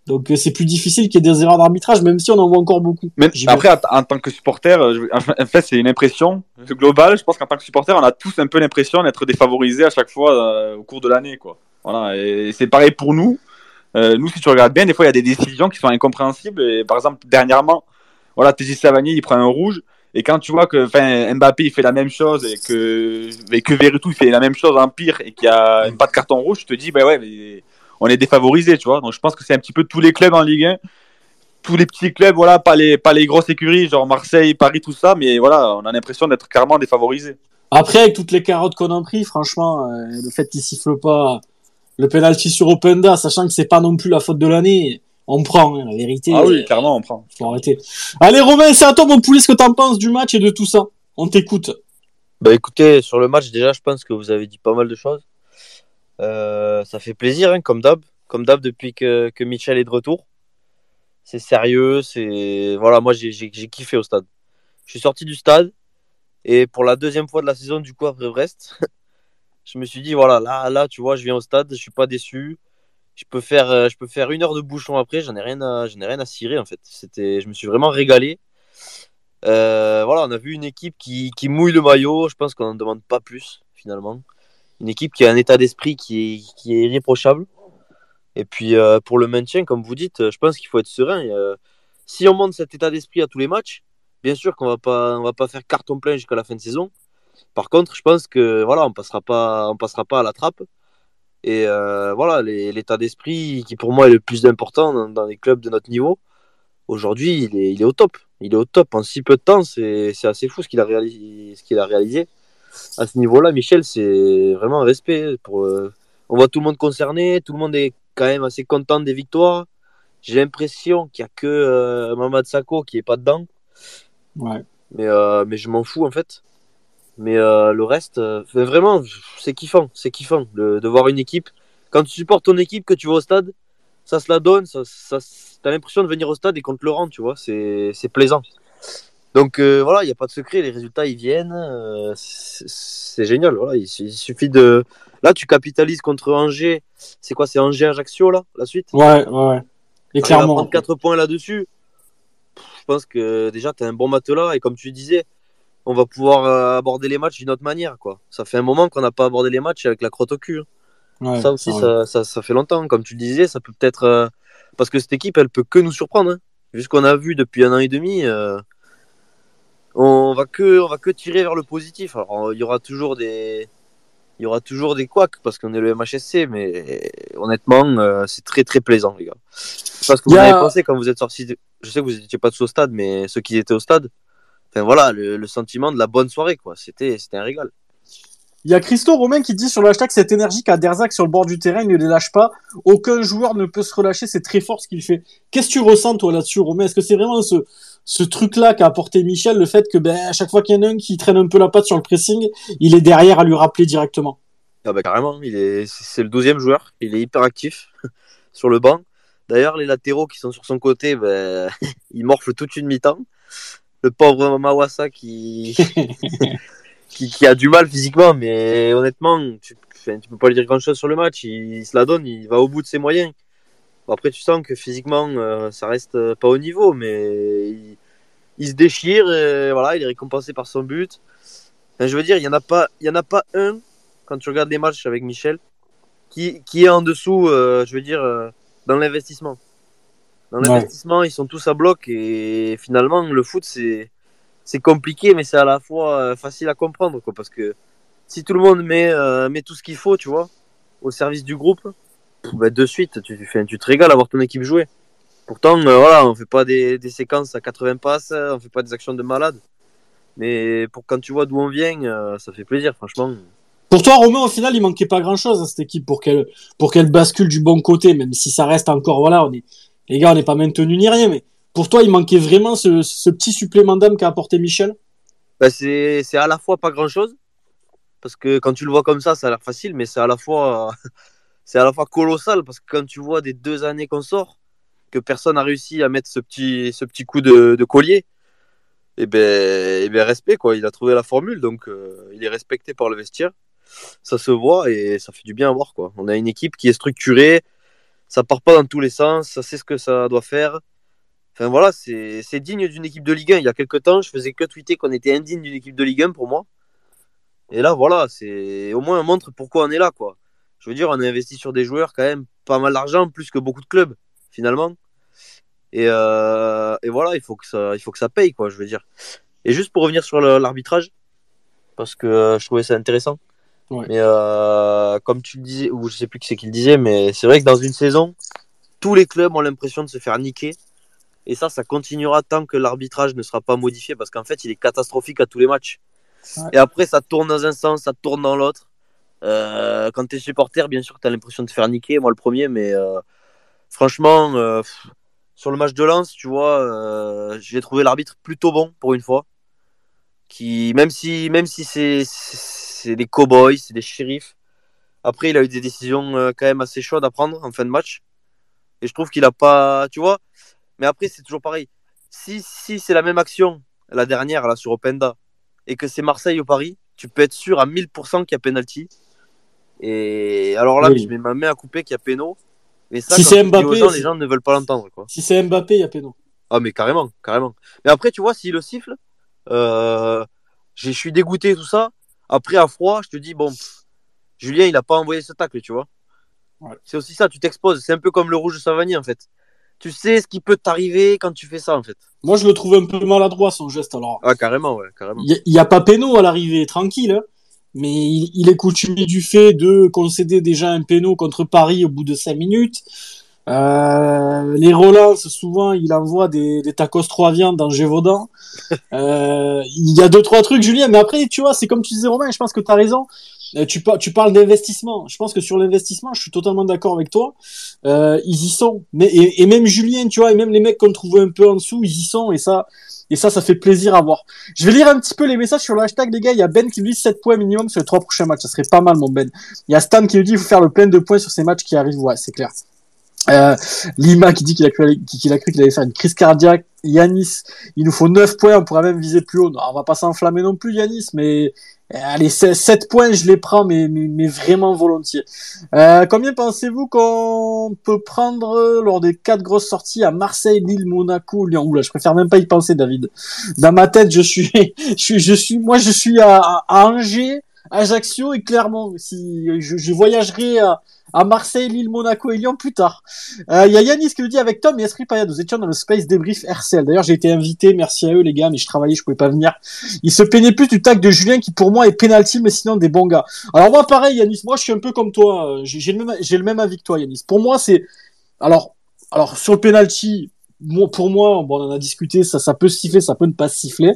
Donc, euh, c'est plus difficile qu'il y ait des erreurs d'arbitrage, même si on en voit encore beaucoup. Mais après, en, tant que supporter, euh, je- (laughs) en fait, c'est une impression globale. Je pense qu'en tant que supporter, on a tous un peu l'impression d'être défavorisés à chaque fois euh, au cours de l'année, quoi. Voilà. Et c'est pareil pour nous. Euh, nous, si tu regardes bien, des fois, il y a des décisions qui sont incompréhensibles. Et par exemple, dernièrement, voilà, TJ Savanier, il prend un rouge. Et quand tu vois que Mbappé, il fait la même chose et que, et que Verretou, il fait la même chose en pire et qu'il y a pas de carton rouge, tu te dis, bah ouais, mais on est défavorisé, tu vois. Donc, je pense que c'est un petit peu tous les clubs en Ligue 1 tous les petits clubs, voilà, pas les, pas les grosses écuries, genre Marseille, Paris, tout ça, mais voilà, on a l'impression d'être clairement défavorisé. Après, avec toutes les carottes qu'on a pris, franchement, euh, le fait qu'il siffle pas le penalty sur Openda, sachant que c'est pas non plus la faute de l'année, on prend, hein, la vérité. Ah oui, clairement, on prend. Faut arrêter. Allez, Romain, c'est à toi, mon poulet, ce que t'en penses du match et de tout ça. On t'écoute. Bah écoutez, sur le match, déjà, je pense que vous avez dit pas mal de choses. Euh, ça fait plaisir, hein, comme d'hab. Comme d'hab, depuis que, Michel est de retour. C'est sérieux, c'est. Voilà, moi, j'ai kiffé au stade. Je suis sorti du stade et pour la deuxième fois de la saison, du coup, après Brest, (laughs) je me suis dit, voilà, là, là, tu vois, je viens au stade, je suis pas déçu. Je peux faire, euh, je peux faire une heure de bouchon après, j'en ai rien à, ai rien à cirer, en fait. C'était, je me suis vraiment régalé. Euh, voilà, on a vu une équipe qui, qui mouille le maillot. Je pense qu'on n'en demande pas plus, finalement. Une équipe qui a un état d'esprit qui est, irréprochable. Et puis, euh, pour le maintien, comme vous dites, je pense qu'il faut être serein. Euh, si on monte cet état d'esprit à tous les matchs, bien sûr qu'on va pas, on va pas faire carton plein jusqu'à la fin de saison. Par contre, je pense que voilà, on passera pas, on passera pas à la trappe. Et euh, voilà, l'état d'esprit qui pour moi est le plus important dans, les clubs de notre niveau. Aujourd'hui, il est, au top il est au top. En si peu de temps, c'est assez fou ce qu'il a réalisé. À ce niveau-là, Michel, c'est vraiment un respect. Pour, euh, on voit tout le monde concerné, tout le monde est quand même assez content des victoires. J'ai l'impression qu'il n'y a que euh, Mamad Sako qui est pas dedans. Ouais. Mais, euh, mais je m'en fous en fait. Mais le reste, vraiment, c'est kiffant. C'est kiffant de, de, voir une équipe. Quand tu supportes ton équipe, que tu vas au stade, ça se la donne, ça, ça, t'as l'impression de venir au stade et qu'on te le rend, tu vois, c'est plaisant. Donc euh, voilà, il n'y a pas de secret, les résultats ils viennent, euh, c'est génial. Voilà, il, il, suffit de. Là, tu capitalises contre Angers. C'est quoi C'est Angers-Ajaccio là, la suite? Ouais, ouais. Et clairement. 34 points là-dessus? Je pense que déjà, tu as un bon matelas et comme tu disais, on va pouvoir euh, aborder les matchs d'une autre manière. quoi. Ça fait un moment qu'on n'a pas abordé les matchs avec la crotte au cul. Hein. Ouais, ça aussi, ça, ça, ça, fait longtemps. Comme tu le disais, ça peut peut-être. Euh, parce que cette équipe, elle peut que nous surprendre. Hein. Vu ce qu'on a vu depuis un an et demi, on va que on va que tirer vers le positif. Alors il y aura toujours des il y aura toujours des couacs parce qu'on est le MHSC, mais honnêtement, euh, c'est très très plaisant, les gars. Parce que vous avez pensé quand vous êtes sortis. De... Je sais que vous n'étiez pas tous au stade, mais ceux qui étaient au stade, enfin voilà, le, le sentiment de la bonne soirée, quoi. C'était c'était un régal. Il y a Christo Romain qui dit sur le hashtag cette énergie qu'a Derzac sur le bord du terrain, il ne les lâche pas. Aucun joueur ne peut se relâcher, c'est très fort ce qu'il fait. Qu'est-ce que tu ressens toi là-dessus, Romain? Est-ce que c'est vraiment ce, ce truc-là qu'a apporté Michel, le fait que ben, à chaque fois qu'il y en a un qui traîne un peu la patte sur le pressing, il est derrière à lui rappeler directement ah bah carrément, il est, c'est le douzième joueur, il est hyper actif (laughs) sur le banc. D'ailleurs, les latéraux qui sont sur son côté, ben, (laughs) ils morflent toute une mi-temps. Le pauvre Mawassa qui... (laughs) qui, qui, a du mal physiquement, mais honnêtement, tu, tu peux pas lui dire grand chose sur le match. Il, il, se la donne, il va au bout de ses moyens. Bon, après, tu sens que physiquement, euh, ça reste pas au niveau, mais il, il, se déchire et voilà, il est récompensé par son but. Enfin, je veux dire, il y en a pas, il y en a pas un quand tu regardes les matchs avec Michel qui, qui est en dessous, euh, je veux dire, euh, dans l'investissement. Dans l'investissement, ouais. ils sont tous à bloc et finalement, le foot, c'est c'est compliqué, mais c'est à la fois euh, facile à comprendre, quoi, parce que si tout le monde met, euh, met tout ce qu'il faut, tu vois, au service du groupe, bah, de suite, tu, tu, tu te régales à voir ton équipe jouer. Pourtant, euh, voilà, on fait pas des, des, séquences à 80 passes, on fait pas des actions de malade, mais pour quand tu vois d'où on vient, euh, ça fait plaisir, franchement. Pour toi, Romain, au final, il manquait pas grand-chose à cette équipe pour qu'elle pour qu'elle bascule du bon côté, même si ça reste encore, voilà, on est les gars, on n'est pas maintenu ni rien, mais pour toi, il manquait vraiment ce, ce petit supplément d'âme qu'a apporté Michel? Bah C'est à la fois pas grand-chose, parce que quand tu le vois comme ça, ça a l'air facile, mais c'est à la fois c'est à la fois colossal, parce que quand tu vois des deux années qu'on sort, que personne n'a réussi à mettre ce petit, ce petit coup de, collier, et eh ben, et ben respect, quoi. Il a trouvé la formule, donc euh, il est respecté par le vestiaire. Ça se voit et ça fait du bien à voir, quoi. On a une équipe qui est structurée, ça part pas dans tous les sens, ça sait ce que ça doit faire. Enfin voilà, c'est digne d'une équipe de Ligue 1. Il y a quelques temps, je faisais que tweeter qu'on était indigne d'une équipe de Ligue 1 pour moi. Et là, voilà, c'est au moins on montre pourquoi on est là, quoi. Je veux dire, on a investi sur des joueurs quand même pas mal d'argent, plus que beaucoup de clubs, finalement. Et, euh, et, voilà, il faut que ça, il faut que ça paye, quoi. Je veux dire. Et juste pour revenir sur l'arbitrage, parce que euh, je trouvais ça intéressant. Ouais. Mais euh, comme tu le disais, ou je sais plus qui c'est qui le disait, mais c'est vrai que dans une saison, tous les clubs ont l'impression de se faire niquer. Et ça, ça continuera tant que l'arbitrage ne sera pas modifié, parce qu'en fait, il est catastrophique à tous les matchs. Ouais. Et après, ça tourne dans un sens, ça tourne dans l'autre. Euh, quand tu es supporter, bien sûr, tu as l'impression de faire niquer, moi le premier, mais euh, franchement, euh, sur le match de Lens, tu vois, j'ai trouvé l'arbitre plutôt bon pour une fois. Qui, même si, même si c'est des cowboys, c'est des shérifs. Après, il a eu des décisions quand même assez chaudes à prendre en fin de match. Et je trouve qu'il a pas, tu vois. Mais après, c'est toujours pareil. Si, si c'est la même action, la dernière, là, sur Openda, et que c'est Marseille ou Paris, tu peux être sûr à 1000% qu'il y a penalty. Et alors là, oui. je mets ma main à couper qu'il y a péno. Mais ça, si c'est Mbappé, gens, les gens ne veulent pas l'entendre. Si c'est Mbappé, il y a péno. Ah, mais carrément, carrément. Mais après, tu vois, s'il le siffle, euh, je suis dégoûté, tout ça. Après, à froid, je te dis, bon, Julien, il n'a pas envoyé ce tacle, tu vois. C'est aussi ça, tu t'exposes. C'est un peu comme le rouge de Savani, en fait. Tu sais ce qui peut t'arriver quand tu fais ça, en fait. Moi, je le trouve un peu maladroit, son geste, alors. Ah, carrément, ouais, carrément. Il n'y a, pas péno à l'arrivée, tranquille. Hein. Mais il, est coutumier du fait de concéder déjà un péno contre Paris au bout de 5 minutes. Euh, les relances, souvent, il envoie des, des tacos trois viandes dans Gévaudan. (laughs) Euh, il y a deux, trois trucs, Julien. Mais après, tu vois, c'est comme tu disais, Romain, je pense que tu as raison. Euh, tu, tu parles d'investissement. Je pense que sur l'investissement, je suis totalement d'accord avec toi. Euh, ils y sont. Mais, et, même Julien, tu vois, et même les mecs qu'on trouvait un peu en dessous, ils y sont. Et ça, et ça, ça fait plaisir à voir. Je vais lire un petit peu les messages sur le hashtag, les gars. Il y a Ben qui nous dit 7 points minimum sur les trois prochains matchs. Ça serait pas mal, mon Ben. Il y a Stan qui nous dit il faut faire le plein de points sur ces matchs qui arrivent. Ouais, c'est clair. Euh, Lima qui dit qu'il a cru qu'il qu'il allait faire une crise cardiaque. Yanis, il nous faut 9 points, on pourrait même viser plus haut. Non, on va pas s'enflammer non plus, Yanis, mais allez, 7 points, je les prends, mais, mais, vraiment volontiers. Euh, combien pensez-vous qu'on peut prendre lors des quatre grosses sorties à Marseille, Lille, Monaco, Lyon? Oula, je préfère même pas y penser, David. Dans ma tête, je suis, (laughs) je suis, je suis, moi, je suis à, à Angers, Ajaccio et Clermont. Si je, voyagerai à, Marseille, Lille, Monaco et Lyon plus tard. Euh, il y a Yanis qui nous dit avec Tom et Esprit Payad, nous étions dans le Space Débrief RCL. D'ailleurs, j'ai été invité, merci à eux les gars, mais je travaillais, je pouvais pas venir. Il se peignait plus du tac de Julien qui pour moi est penalty, mais sinon des bons gars. Alors moi pareil Yanis, moi je suis un peu comme toi, j'ai le même, le même avis que toi Yanis. Pour moi c'est, alors, alors sur le penalty, pour moi, bon, on en a discuté, ça, ça peut siffler, ça peut ne pas siffler.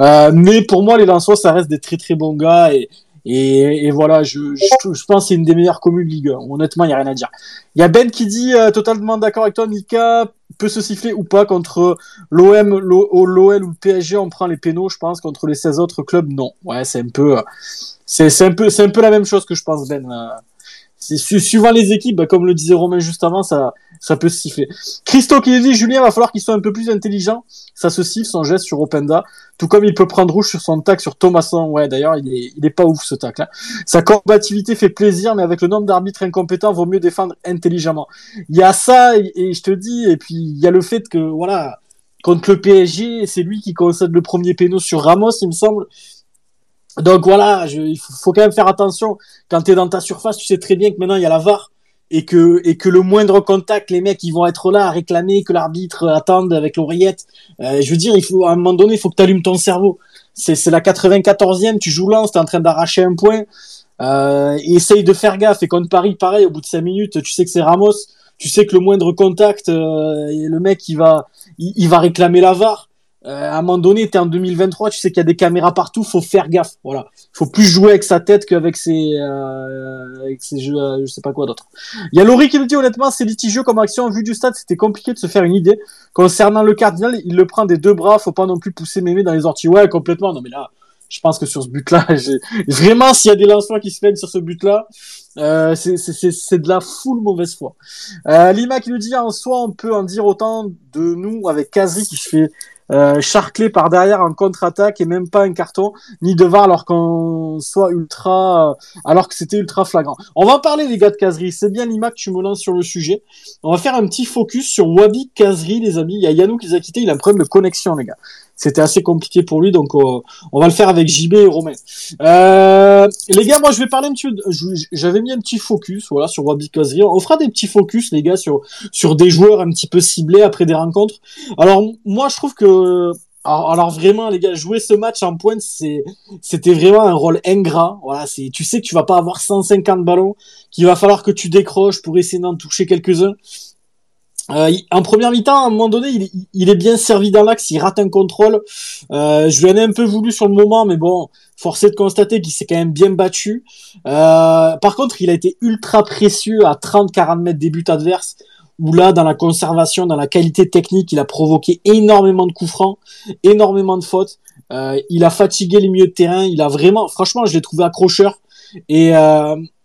Euh, mais pour moi, les Lensois, ça reste des très très bons gars et, et, et voilà, je, je, je, pense que c'est une des meilleures communes de Ligue 1. Honnêtement, il n'y a rien à dire. Il y a Ben qui dit, euh, totalement d'accord avec toi, Mika, peut se siffler ou pas contre l'OM, l'OL ou le PSG, on prend les pénaux, je pense, contre les 16 autres clubs, non. Ouais, c'est un peu, euh, c'est un peu, c'est un peu la même chose que je pense, Ben. Euh, suivant les équipes, bah, comme le disait Romain juste avant, ça, ça peut siffler. Christo qui dit, Julien, va falloir qu'il soit un peu plus intelligent. Ça se siffle son geste sur Openda. Tout comme il peut prendre rouge sur son tac sur Thomasson. Ouais, d'ailleurs, il est pas ouf ce tac là. Sa combativité fait plaisir, mais avec le nombre d'arbitres incompétents, vaut mieux défendre intelligemment. Il y a ça, et, je te dis, et puis il y a le fait que, voilà, contre le PSG, c'est lui qui concède le premier péno sur Ramos, il me semble. Donc voilà, je, il faut, quand même faire attention. Quand tu es dans ta surface, tu sais très bien que maintenant il y a la VAR et que et que le moindre contact, les mecs ils vont être là à réclamer que l'arbitre attende avec l'oreillette. Euh, je veux dire, il faut à un moment donné, il faut que tu allumes ton cerveau. C'est la 94e, tu joues lance, tu en train d'arracher un point. Euh, essaye de faire gaffe. Et contre Paris, pareil, au bout de 5 minutes, tu sais que c'est Ramos, tu sais que le moindre contact, euh, le mec il va il va réclamer la VAR. Euh, à un moment donné, tu es en 2023, tu sais qu'il y a des caméras partout, faut faire gaffe. Voilà, faut plus jouer avec sa tête qu'avec ses, euh, avec ses jeux, euh, je sais pas quoi d'autre. Il y a Laurie qui nous dit honnêtement, c'est litigieux comme action. Vu du stade, c'était compliqué de se faire une idée. Concernant le cardinal, il le prend des deux bras, faut pas non plus pousser mémé dans les orties. Ouais, complètement. Non mais là, je pense que sur ce but-là, (laughs) vraiment, s'il y a des lancements qui se font sur ce but-là, euh, c'est de la full mauvaise foi. Euh, Lima qui nous dit en soi, on peut en dire autant de nous avec Kazi qui fait euh, charclé par derrière en contre-attaque et même pas un carton ni de VAR alors qu'on soit ultra euh, alors que c'était ultra flagrant. On va parler les gars de Caserie, c'est bien Lima que tu me lances sur le sujet. On va faire un petit focus sur Wabi Caserie les amis. Il y a Yannou qui les a quittés, il a un problème de connexion les gars c'était assez compliqué pour lui, donc euh, on va le faire avec JB et Romain. Euh, les gars, moi je vais parler un petit j'avais mis un petit focus voilà sur Wabi Kazri. On fera des petits focus les gars sur sur des joueurs un petit peu ciblés après des rencontres. Alors moi je trouve que alors, vraiment les gars, jouer ce match en pointe, c'est c'était vraiment un rôle ingrat. Voilà, c'est tu sais que tu vas pas avoir 150 ballons, qu'il va falloir que tu décroches pour essayer d'en toucher quelques-uns. Euh, en première mi-temps, à un moment donné, il, est bien servi dans l'axe, il rate un contrôle. Euh, je lui en ai un peu voulu sur le moment, mais bon, forcé de constater qu'il s'est quand même bien battu. Euh, par contre, il a été ultra précieux à 30-40 mètres des buts adverses, où là, dans la conservation, dans la qualité technique, il a provoqué énormément de coups francs, énormément de fautes. Euh, il a fatigué les milieux de terrain, il a vraiment, franchement, je l'ai trouvé accrocheur. Et,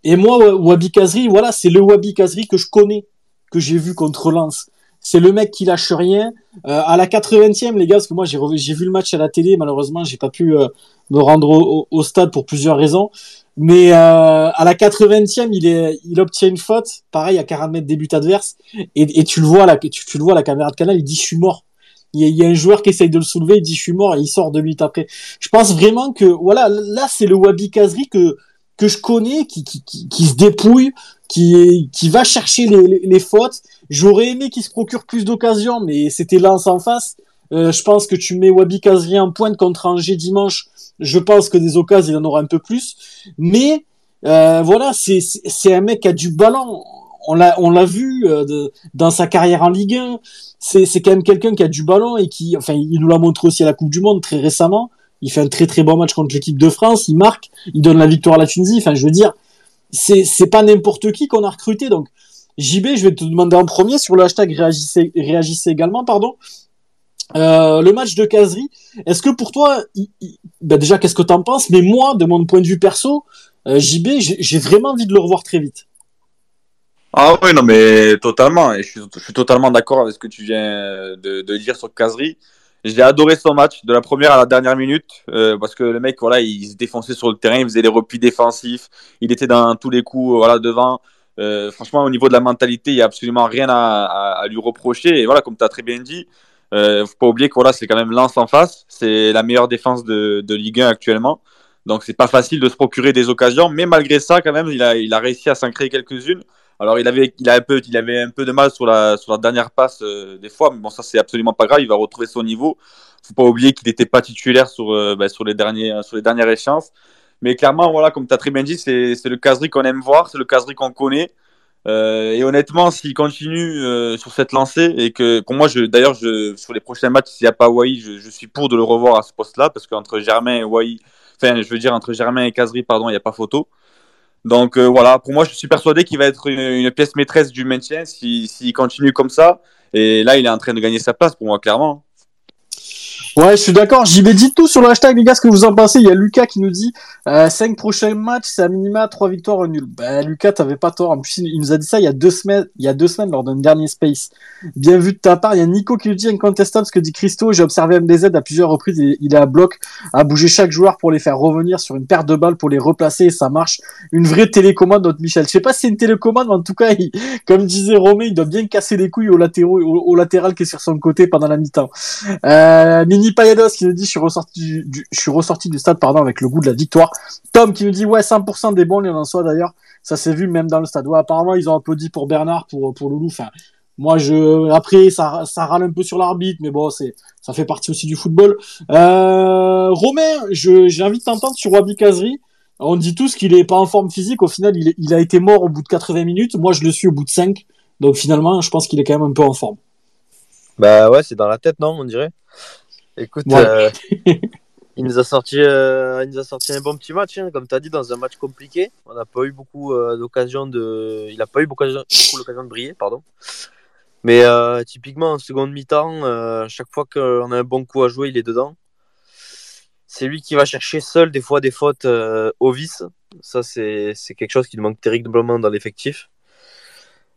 et moi, Wabi Kazri, voilà, c'est le Wabi Kazri que je connais que j'ai vu contre Lens. C'est le mec qui lâche rien. Euh, à la 80e, les gars, parce que moi j'ai j'ai vu le match à la télé, malheureusement j'ai pas pu euh, me rendre au, au, stade pour plusieurs raisons. Mais euh, à la 80e, il est, il obtient une faute, pareil à 40 mètres des buts adverses, et, et tu le vois là, tu, tu le vois la caméra de canal, il dit je suis mort. il y, a, un joueur qui essaye de le soulever, il dit je suis mort et il sort deux minutes après. Je pense vraiment que voilà, là c'est le Wabi Kazri que que je connais, qui, qui, qui, se dépouille, qui, qui va chercher les, les, fautes. J'aurais aimé qu'il se procure plus d'occasions, mais c'était lance en face. Euh, je pense que tu mets Wabi Kazri en pointe contre Angers dimanche. Je pense que des occasions, il en aura un peu plus. Mais euh, voilà, c'est un mec qui a du ballon. On l'a vu euh, dans sa carrière en Ligue 1. C'est c'est quand même quelqu'un qui a du ballon et qui, enfin, il nous l'a montré aussi à la Coupe du Monde très récemment. Il fait un très très bon match contre l'équipe de France, il marque, il donne la victoire à la Tunisie. Enfin, je veux dire, c'est pas n'importe qui qu'on a recruté. Donc, JB, je vais te demander en premier sur le hashtag réagissez, également, pardon. Euh, le match de Kazri, est-ce que pour toi, ben déjà, qu'est-ce que t'en penses? Mais moi, de mon point de vue perso, euh, JB, j'ai vraiment envie de le revoir très vite. Ah oui, non, mais totalement. Et je suis, totalement d'accord avec ce que tu viens de, de dire sur Kazri. J'ai adoré son match de la première à la dernière minute euh, parce que le mec voilà il se défonçait sur le terrain, il faisait les replis défensifs, il était dans tous les coups voilà devant. Euh, franchement au niveau de la mentalité il y a absolument rien à, lui reprocher et voilà comme tu as très bien dit, euh, faut pas oublier que c'est quand même Lance en face, c'est la meilleure défense de, de Ligue 1 actuellement. Donc c'est pas facile de se procurer des occasions, mais malgré ça quand même il a, il a réussi à s'en créer quelques-unes. Alors il avait, il, un peu, il avait un peu de mal sur la, sur la dernière passe euh, des fois, mais bon ça c'est absolument pas grave, il va retrouver son niveau. Faut pas oublier qu'il n'était pas titulaire sur, euh, ben, sur, les derniers, sur les dernières échéances. Mais clairement, voilà, comme tu as très bien dit, c'est le caserie qu'on aime voir, c'est le caserie qu'on connaît. Euh, et honnêtement, s'il continue sur cette lancée, et que pour moi, d'ailleurs, sur les prochains matchs, s'il n'y a pas Wai, je, je, suis pour de le revoir à ce poste-là, parce qu'entre Germain et Wai, enfin, je veux dire, entre Germain et Casery, pardon, il n'y a pas photo. Donc euh, voilà, pour moi, je suis persuadé qu'il va être une, pièce maîtresse du maintien s'il si, continue comme ça. Et là, il est en train de gagner sa place pour moi, clairement. Ouais, je suis d'accord. J'y vais dit tout sur le hashtag, les gars, ce que vous en pensez. Il y a Lucas qui nous dit euh, 5 prochains matchs, c'est à minima 3 victoires, un nul. Ben, Lucas, t'avais pas tort. En plus, il nous a dit ça il y a deux semaines, il y a deux semaines lors d'un dernier space. Bien vu de ta part. Il y a Nico qui nous dit incontestable ce que dit Christo. J'ai observé MDZ à plusieurs reprises. Il est à bloc, à bouger chaque joueur pour les faire revenir sur une paire de balles pour les replacer et ça marche. Une vraie télécommande, notre Michel. Je sais pas si c'est une télécommande, mais en tout cas, comme disait Romé, il doit bien casser les couilles au, latéral qui est sur son côté pendant la mi-temps. Euh, Mini Payados qui nous dit je suis ressorti du, je suis ressorti du stade pardon avec le goût de la victoire. Tom qui nous dit ouais 100% des bons il en soit d'ailleurs. Ça s'est vu même dans le stade. Ouais, apparemment ils ont applaudi pour Bernard pour pour Loulou. Enfin moi je après ça ça râle un peu sur l'arbitre mais bon c'est ça fait partie aussi du football. Euh, Romain, de t'entendre sur Wabi Kazri. On dit tous qu'il est pas en forme physique. Au final, il, il a été mort au bout de 80 minutes. Moi, je le suis au bout de 5. Donc finalement, je pense qu'il est quand même un peu en forme. Bah ouais, c'est dans la tête, non On dirait? Écoute, euh, (laughs) il, nous a sorti, euh, il nous a sorti un bon petit match, hein, comme tu as dit, dans un match compliqué. On n'a pas eu beaucoup euh, d'occasion de. Il n'a pas eu beaucoup, l'occasion de briller, pardon. Mais typiquement en seconde mi-temps, chaque fois qu'on a un bon coup à jouer, il est dedans. C'est lui qui va chercher seul des fois des fautes au vice. Ça, c'est quelque chose qui lui manque terriblement dans l'effectif.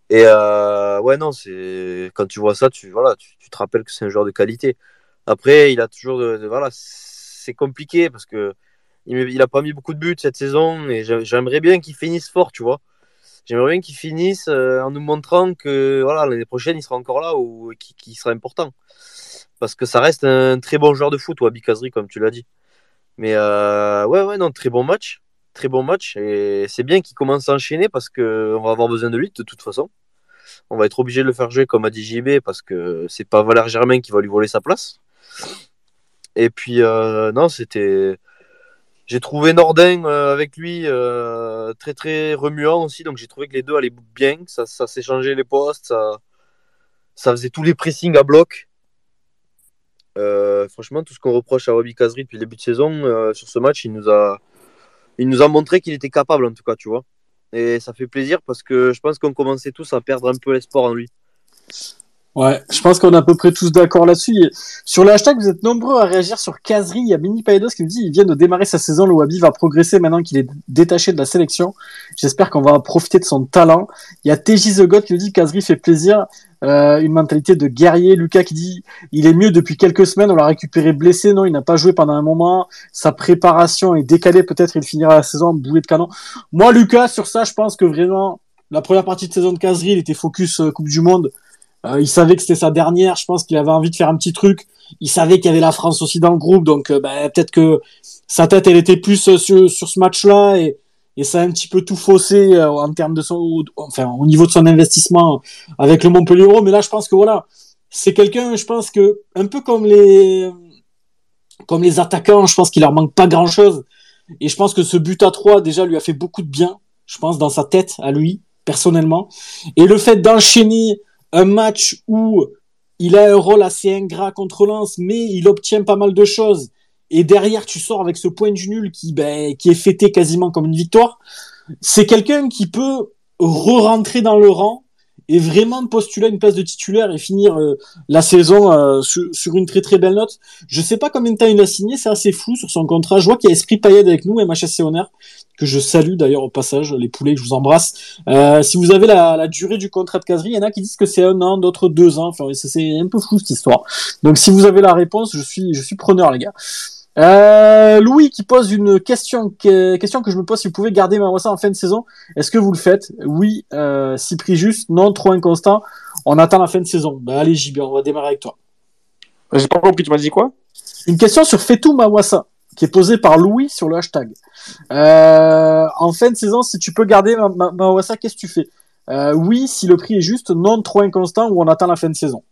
Et ouais, non, c'est quand tu vois ça, tu, voilà, tu, tu te rappelles que c'est un joueur de qualité. Après, il a toujours voilà, c'est compliqué parce que il, a pas mis beaucoup de buts cette saison et j'aimerais bien qu'il finisse fort, tu vois. J'aimerais bien qu'il finisse euh, en nous montrant que voilà l'année prochaine il sera encore là ou qu'il sera important. Parce que ça reste un très bon joueur de foot, Bikazri comme tu l'as dit. Mais euh, ouais ouais non très bon match, très bon match et c'est bien qu'il commence à enchaîner parce que on va avoir besoin de lui de toute façon. On va être obligé de le faire jouer comme a dit JB parce que c'est pas Valère Germain qui va lui voler sa place. Et puis, euh, non, c'était. J'ai trouvé Nordin euh, avec lui euh, très très remuant aussi, donc j'ai trouvé que les deux allaient bien, ça, ça s'échangeait les postes, ça, ça faisait tous les pressings à bloc. franchement, tout ce qu'on reproche à Wabi Kazri depuis le début de saison, sur ce match, il nous a, il nous a montré qu'il était capable en tout cas, tu vois. Et ça fait plaisir parce que je pense qu'on commençait tous à perdre un peu l'espoir en lui. Ouais, je pense qu'on est à peu près tous d'accord là-dessus. Sur le hashtag, vous êtes nombreux à réagir sur Kazri. Il y a Mini Paidos qui nous dit il vient de démarrer sa saison. Le Wabi va progresser maintenant qu'il est détaché de la sélection. J'espère qu'on va profiter de son talent. Il y a TJ The God qui nous dit Kazri fait plaisir. Euh, une mentalité de guerrier. Lucas qui dit il est mieux depuis quelques semaines. On l'a récupéré blessé. Non, il n'a pas joué pendant un moment. Sa préparation est décalée. Peut-être il finira la saison boulet de canon. Moi, Lucas, sur ça, je pense que vraiment la première partie de saison de Kazri, il était focus euh, Coupe du Monde Euh, il savait que c'était sa dernière. Je pense qu'il avait envie de faire un petit truc. Il savait qu'il y avait la France aussi dans le groupe, donc euh, bah, peut-être que sa tête elle était plus euh, sur, sur ce match-là et, et ça a un petit peu tout faussé euh, en termes de son, enfin au niveau de son investissement avec le Montpellier Mais là, je pense que voilà, c'est quelqu'un, je pense que un peu comme les comme les attaquants, je pense qu'il leur manque pas grand-chose. Et je pense que ce but à 3 déjà lui a fait beaucoup de bien, je pense, dans sa tête à lui, personnellement. Et le fait d'enchaîner un match où il a un rôle assez ingrat contre Lens, mais il obtient pas mal de choses. Et derrière, tu sors avec ce point du nul qui, ben, qui est fêté quasiment comme une victoire. C'est quelqu'un qui peut re-rentrer dans le rang et vraiment postuler une place de titulaire et finir euh, la saison euh, sur, une très très belle note. Je sais pas combien de temps il a signé, c'est assez flou sur son contrat. Je vois qu'il y a Esprit Payet avec nous, MHSC Honor, que je salue d'ailleurs au passage, les poulets, je vous embrasse. Euh, si vous avez la, la, durée du contrat de caserie, il y en a qui disent que c'est un an, d'autres deux ans. Enfin, c'est un peu flou cette histoire. Donc si vous avez la réponse, je suis, je suis preneur les gars. Euh, Louis qui pose une question, question que je me pose si vous pouvez garder Mawassa en fin de saison. Est-ce que vous le faites? Oui, euh, si prix juste, non, trop inconstant. On attend la fin de saison. Bah, allez JB, on va démarrer avec toi. J'ai pas compris, tu m'as dit quoi? Une question sur Fetou Mawassa qui est posée par Louis sur le hashtag. Euh, en fin de saison, si tu peux garder Mawassa, qu'est-ce que tu fais? Euh, Oui, si le prix est juste, non, trop inconstant ou on attend la fin de saison?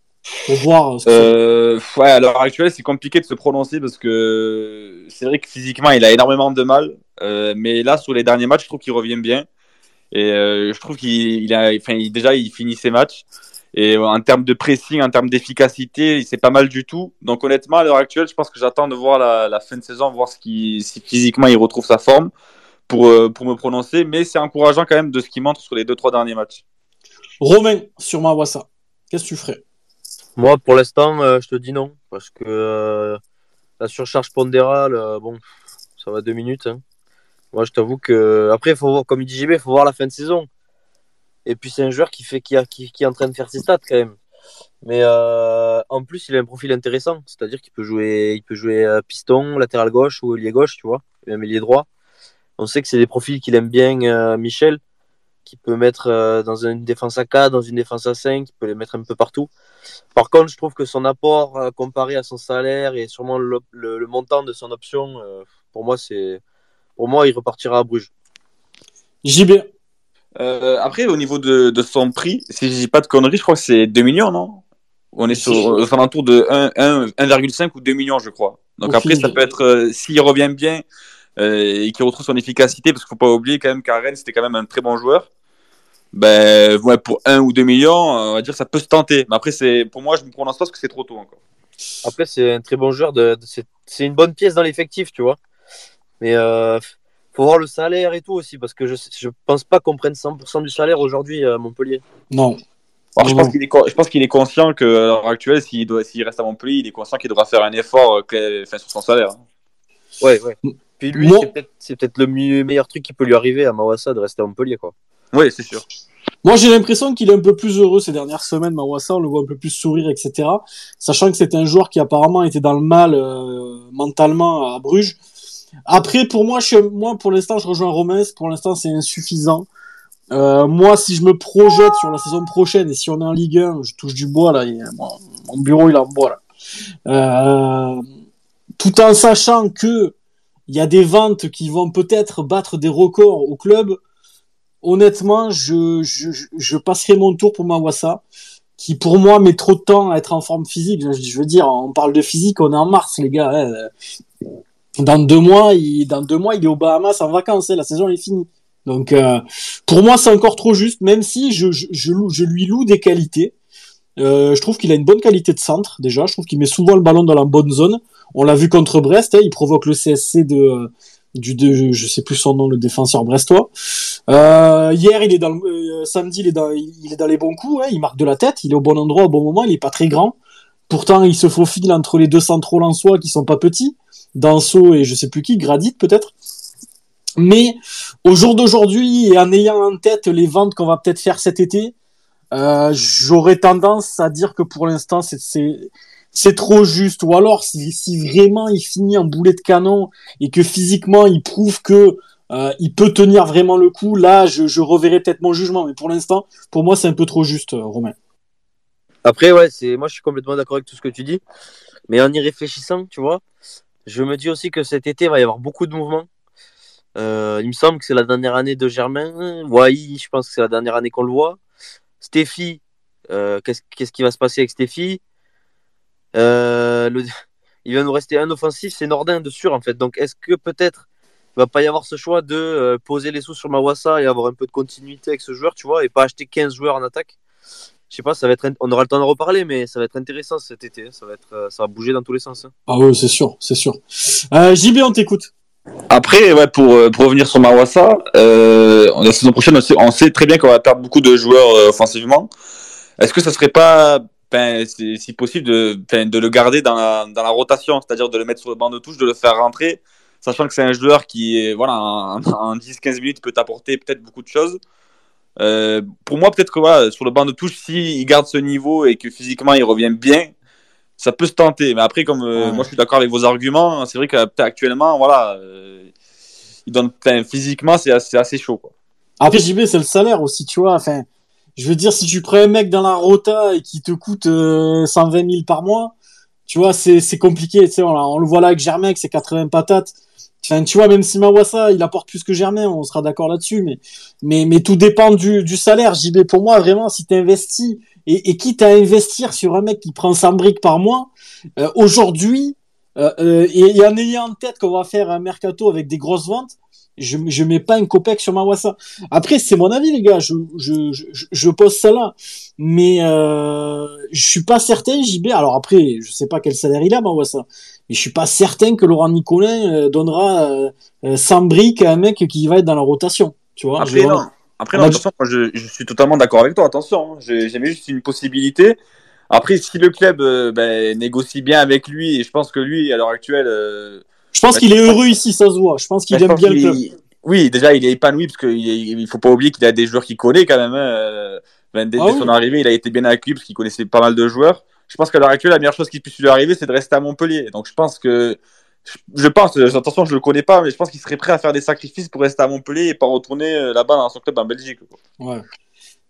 Pour voir. Euh, ouais, à l'heure actuelle, c'est compliqué de se prononcer parce que c'est vrai que physiquement, il a énormément de mal. Mais là, sur les derniers matchs, je trouve qu'il revient bien. Et je trouve qu'il a, déjà, il finit ses matchs. Et en termes de pressing, en termes d'efficacité, c'est pas mal du tout. Donc honnêtement, à l'heure actuelle, je pense que j'attends de voir la, la, fin de saison, voir ce qui, si physiquement il retrouve sa forme pour, euh, pour me prononcer. Mais c'est encourageant quand même de ce qu'il montre sur les deux trois derniers matchs. Romain, sur Mawassa, qu'est-ce que tu ferais? Moi, pour l'instant, euh, je te dis non. Parce que euh, la surcharge pondérale, euh, bon, ça va deux minutes. Hein. Moi, je t'avoue que. Après, faut voir, comme il dit JB, il faut voir la fin de saison. Et puis, c'est un joueur qui, fait, qui, a, qui, est en train de faire ses stats quand même. Mais en plus, il a un profil intéressant. C'est-à-dire qu'il peut jouer, il peut jouer piston, latéral gauche ou ailier gauche, tu vois, même ailier droit. On sait que c'est des profils qu'il aime bien, Michel qui peut mettre euh, dans une défense à 4, dans une défense à 5, qui peut les mettre un peu partout. Par contre, je trouve que son apport euh, comparé à son salaire et sûrement le, le, montant de son option, euh, pour moi, c'est pour moi, il repartira à Bruges. JB. Euh, après, au niveau de, de, son prix, si je dis pas de conneries, je crois que c'est 2 millions, non? On est sur un alentours de 1,5 ou 2 millions, je crois. Donc après, ça peut être, s'il revient bien, euh, et qui retrouve son efficacité, parce qu'il faut pas oublier quand même qu'Aren c'était quand même un très bon joueur. Ben, ouais, pour 1 ou 2 millions, on va dire ça peut se tenter. Mais après, c'est pour moi, je me prononce pas parce que c'est trop tôt encore. Après, c'est un très bon joueur. De, c'est une bonne pièce dans l'effectif, tu vois. Mais euh, faut voir le salaire et tout aussi, parce que je, je pense pas qu'on prenne 100% du salaire aujourd'hui à Montpellier. Non. Alors, je, pense qu'il est, je pense qu'il est conscient qu'à l'heure actuelle, s'il, doit, s'il reste à Montpellier, il est conscient qu'il devra faire un effort euh, enfin, sur son salaire. Ouais, ouais. Puis lui, c'est peut-être le meilleur truc qui peut lui arriver à Mawassa de rester à Montpellier. Quoi. Oui, c'est sûr. Moi, j'ai l'impression qu'il est un peu plus heureux ces dernières semaines, Mawassa. On le voit un peu plus sourire, etc. Sachant que c'est un joueur qui apparemment était dans le mal euh, mentalement à Bruges. Après, pour moi, moi pour l'instant, je rejoins Romain. Pour l'instant, c'est insuffisant. Euh, moi, si je me projette sur la saison prochaine et si on est en Ligue 1, je touche du bois là. mon bureau, il est en bois. Euh, tout en sachant que il y a des ventes qui vont peut-être battre des records au club. Honnêtement, je, je, je passerai mon tour pour Mawassa, qui pour moi met trop de temps à être en forme physique. Je, veux dire, on parle de physique, on est en mars, les gars. Hein. Dans deux mois, il, dans deux mois, il est au Bahamas en vacances. Hein. La saison est finie. Donc, euh, pour moi, c'est encore trop juste, même si je, je, je, lui loue des qualités. Euh, je trouve qu'il a une bonne qualité de centre, déjà. Je trouve qu'il met souvent le ballon dans la bonne zone. On l'a vu contre Brest, hein, il provoque le CSC de du de, je sais plus son nom, le défenseur brestois. Euh, hier, il est dans le, euh, samedi, il est dans, il est dans les bons coups. Hein, il marque de la tête, il est au bon endroit au bon moment. Il est pas très grand. Pourtant, il se faufile entre les deux centraux lensois qui sont pas petits, Danso et je sais plus qui, Gradit peut-être. Mais au jour d'aujourd'hui et en ayant en tête les ventes qu'on va peut-être faire cet été, euh, j'aurais tendance à dire que pour l'instant c'est c'est trop juste. Ou alors, si, si, vraiment il finit en boulet de canon et que physiquement il prouve que euh, il peut tenir vraiment le coup, là, je, je reverrai peut-être mon jugement. Mais pour l'instant, pour moi, c'est un peu trop juste, euh, Romain. Après, ouais, c'est moi je suis complètement d'accord avec tout ce que tu dis. Mais en y réfléchissant, tu vois, je me dis aussi que cet été, il va y avoir beaucoup de mouvements. Euh, il me semble que c'est la dernière année de Germain. Wai, je pense que c'est la dernière année qu'on le voit. Stéphie, euh, qu'est-ce, qui va se passer avec Stéphie? Euh. (laughs) Il va nous rester un offensif, c'est Nordin de sûr en fait. Donc est-ce que peut-être il va pas y avoir ce choix de poser les sous sur Mawassa et avoir un peu de continuité avec ce joueur, tu vois, et pas acheter 15 joueurs en attaque? Je sais pas, ça va être, on aura le temps de reparler, mais ça va être intéressant cet été. Ça va être, euh, ça va bouger dans tous les sens. hein. Ah oui, c'est sûr, c'est sûr. Euh, JB, on t'écoute. Après, ouais, pour, euh, pour revenir sur Mawassa, euh, la saison prochaine, on sait, on sait très bien qu'on va perdre beaucoup de joueurs euh, offensivement. Est-ce que ça serait pas, ben, si possible, de, ben, de le garder dans la, dans la rotation, c'est-à-dire de le mettre sur le banc de touche, de le faire rentrer, sachant que c'est un joueur qui, voilà, en, en 10-15 minutes, peut t'apporter peut-être beaucoup de choses. Euh, pour moi, peut-être que sur le banc de touche, s'il garde ce niveau et que physiquement il revient bien, ça peut se tenter. Mais après, comme euh, Ouais. moi je suis d'accord avec vos arguments, c'est vrai qu'actuellement, voilà, euh, il donne, physiquement, c'est assez, chaud. Quoi. Après, JB, c'est le salaire aussi, tu vois. Enfin, je veux dire, si tu prends un mec dans la rota et qui te coûte euh, 120 000 par mois, tu vois, c'est compliqué. On, on le voit là avec Germain, c'est 80 patates. Enfin, tu vois, même si Mawassa, il apporte plus que Germain, on sera d'accord là-dessus. Mais, mais, mais tout dépend du, du salaire, JB. Pour moi, vraiment, si tu investis et, quitte à investir sur un mec qui prend 100 briques par mois, euh, aujourd'hui, euh, euh, et, et en ayant en tête qu'on va faire un mercato avec des grosses ventes, je, je mets pas un copec sur Mawassa. Après, c'est mon avis, les gars. Je, je, je, je pose ça là. Mais euh, je suis pas certain, JB. Alors après, je sais pas quel salaire il a, Mawassa. Mais je suis pas certain que Laurent Nicolin euh, donnera euh, euh, 100 briques à un mec qui va être dans la rotation. Tu vois Après, non. Après, On non, a- attention, moi, je, je suis totalement d'accord avec toi. Attention, hein. mis juste une possibilité. Après, si le club euh, ben, négocie bien avec lui, et je pense que lui, à l'heure actuelle, euh, Je pense qu'il est heureux ici, ça se voit. Je pense qu'il aime bien le club. est- Oui, déjà, il est épanoui parce qu'il il faut pas oublier qu'il a des joueurs qu'il connaît quand même. hein. Ben, dès, Ah dès oui. son arrivée, il a été bien accueilli parce qu'il connaissait pas mal de joueurs. Je pense qu'à l'heure actuelle, la meilleure chose qui puisse lui arriver, c'est de rester à Montpellier. Donc, je pense que, je, pense, euh, attention, je le connais pas, mais je pense qu'il serait prêt à faire des sacrifices pour rester à Montpellier et pas retourner euh, là-bas dans son club en Belgique. quoi. Ouais.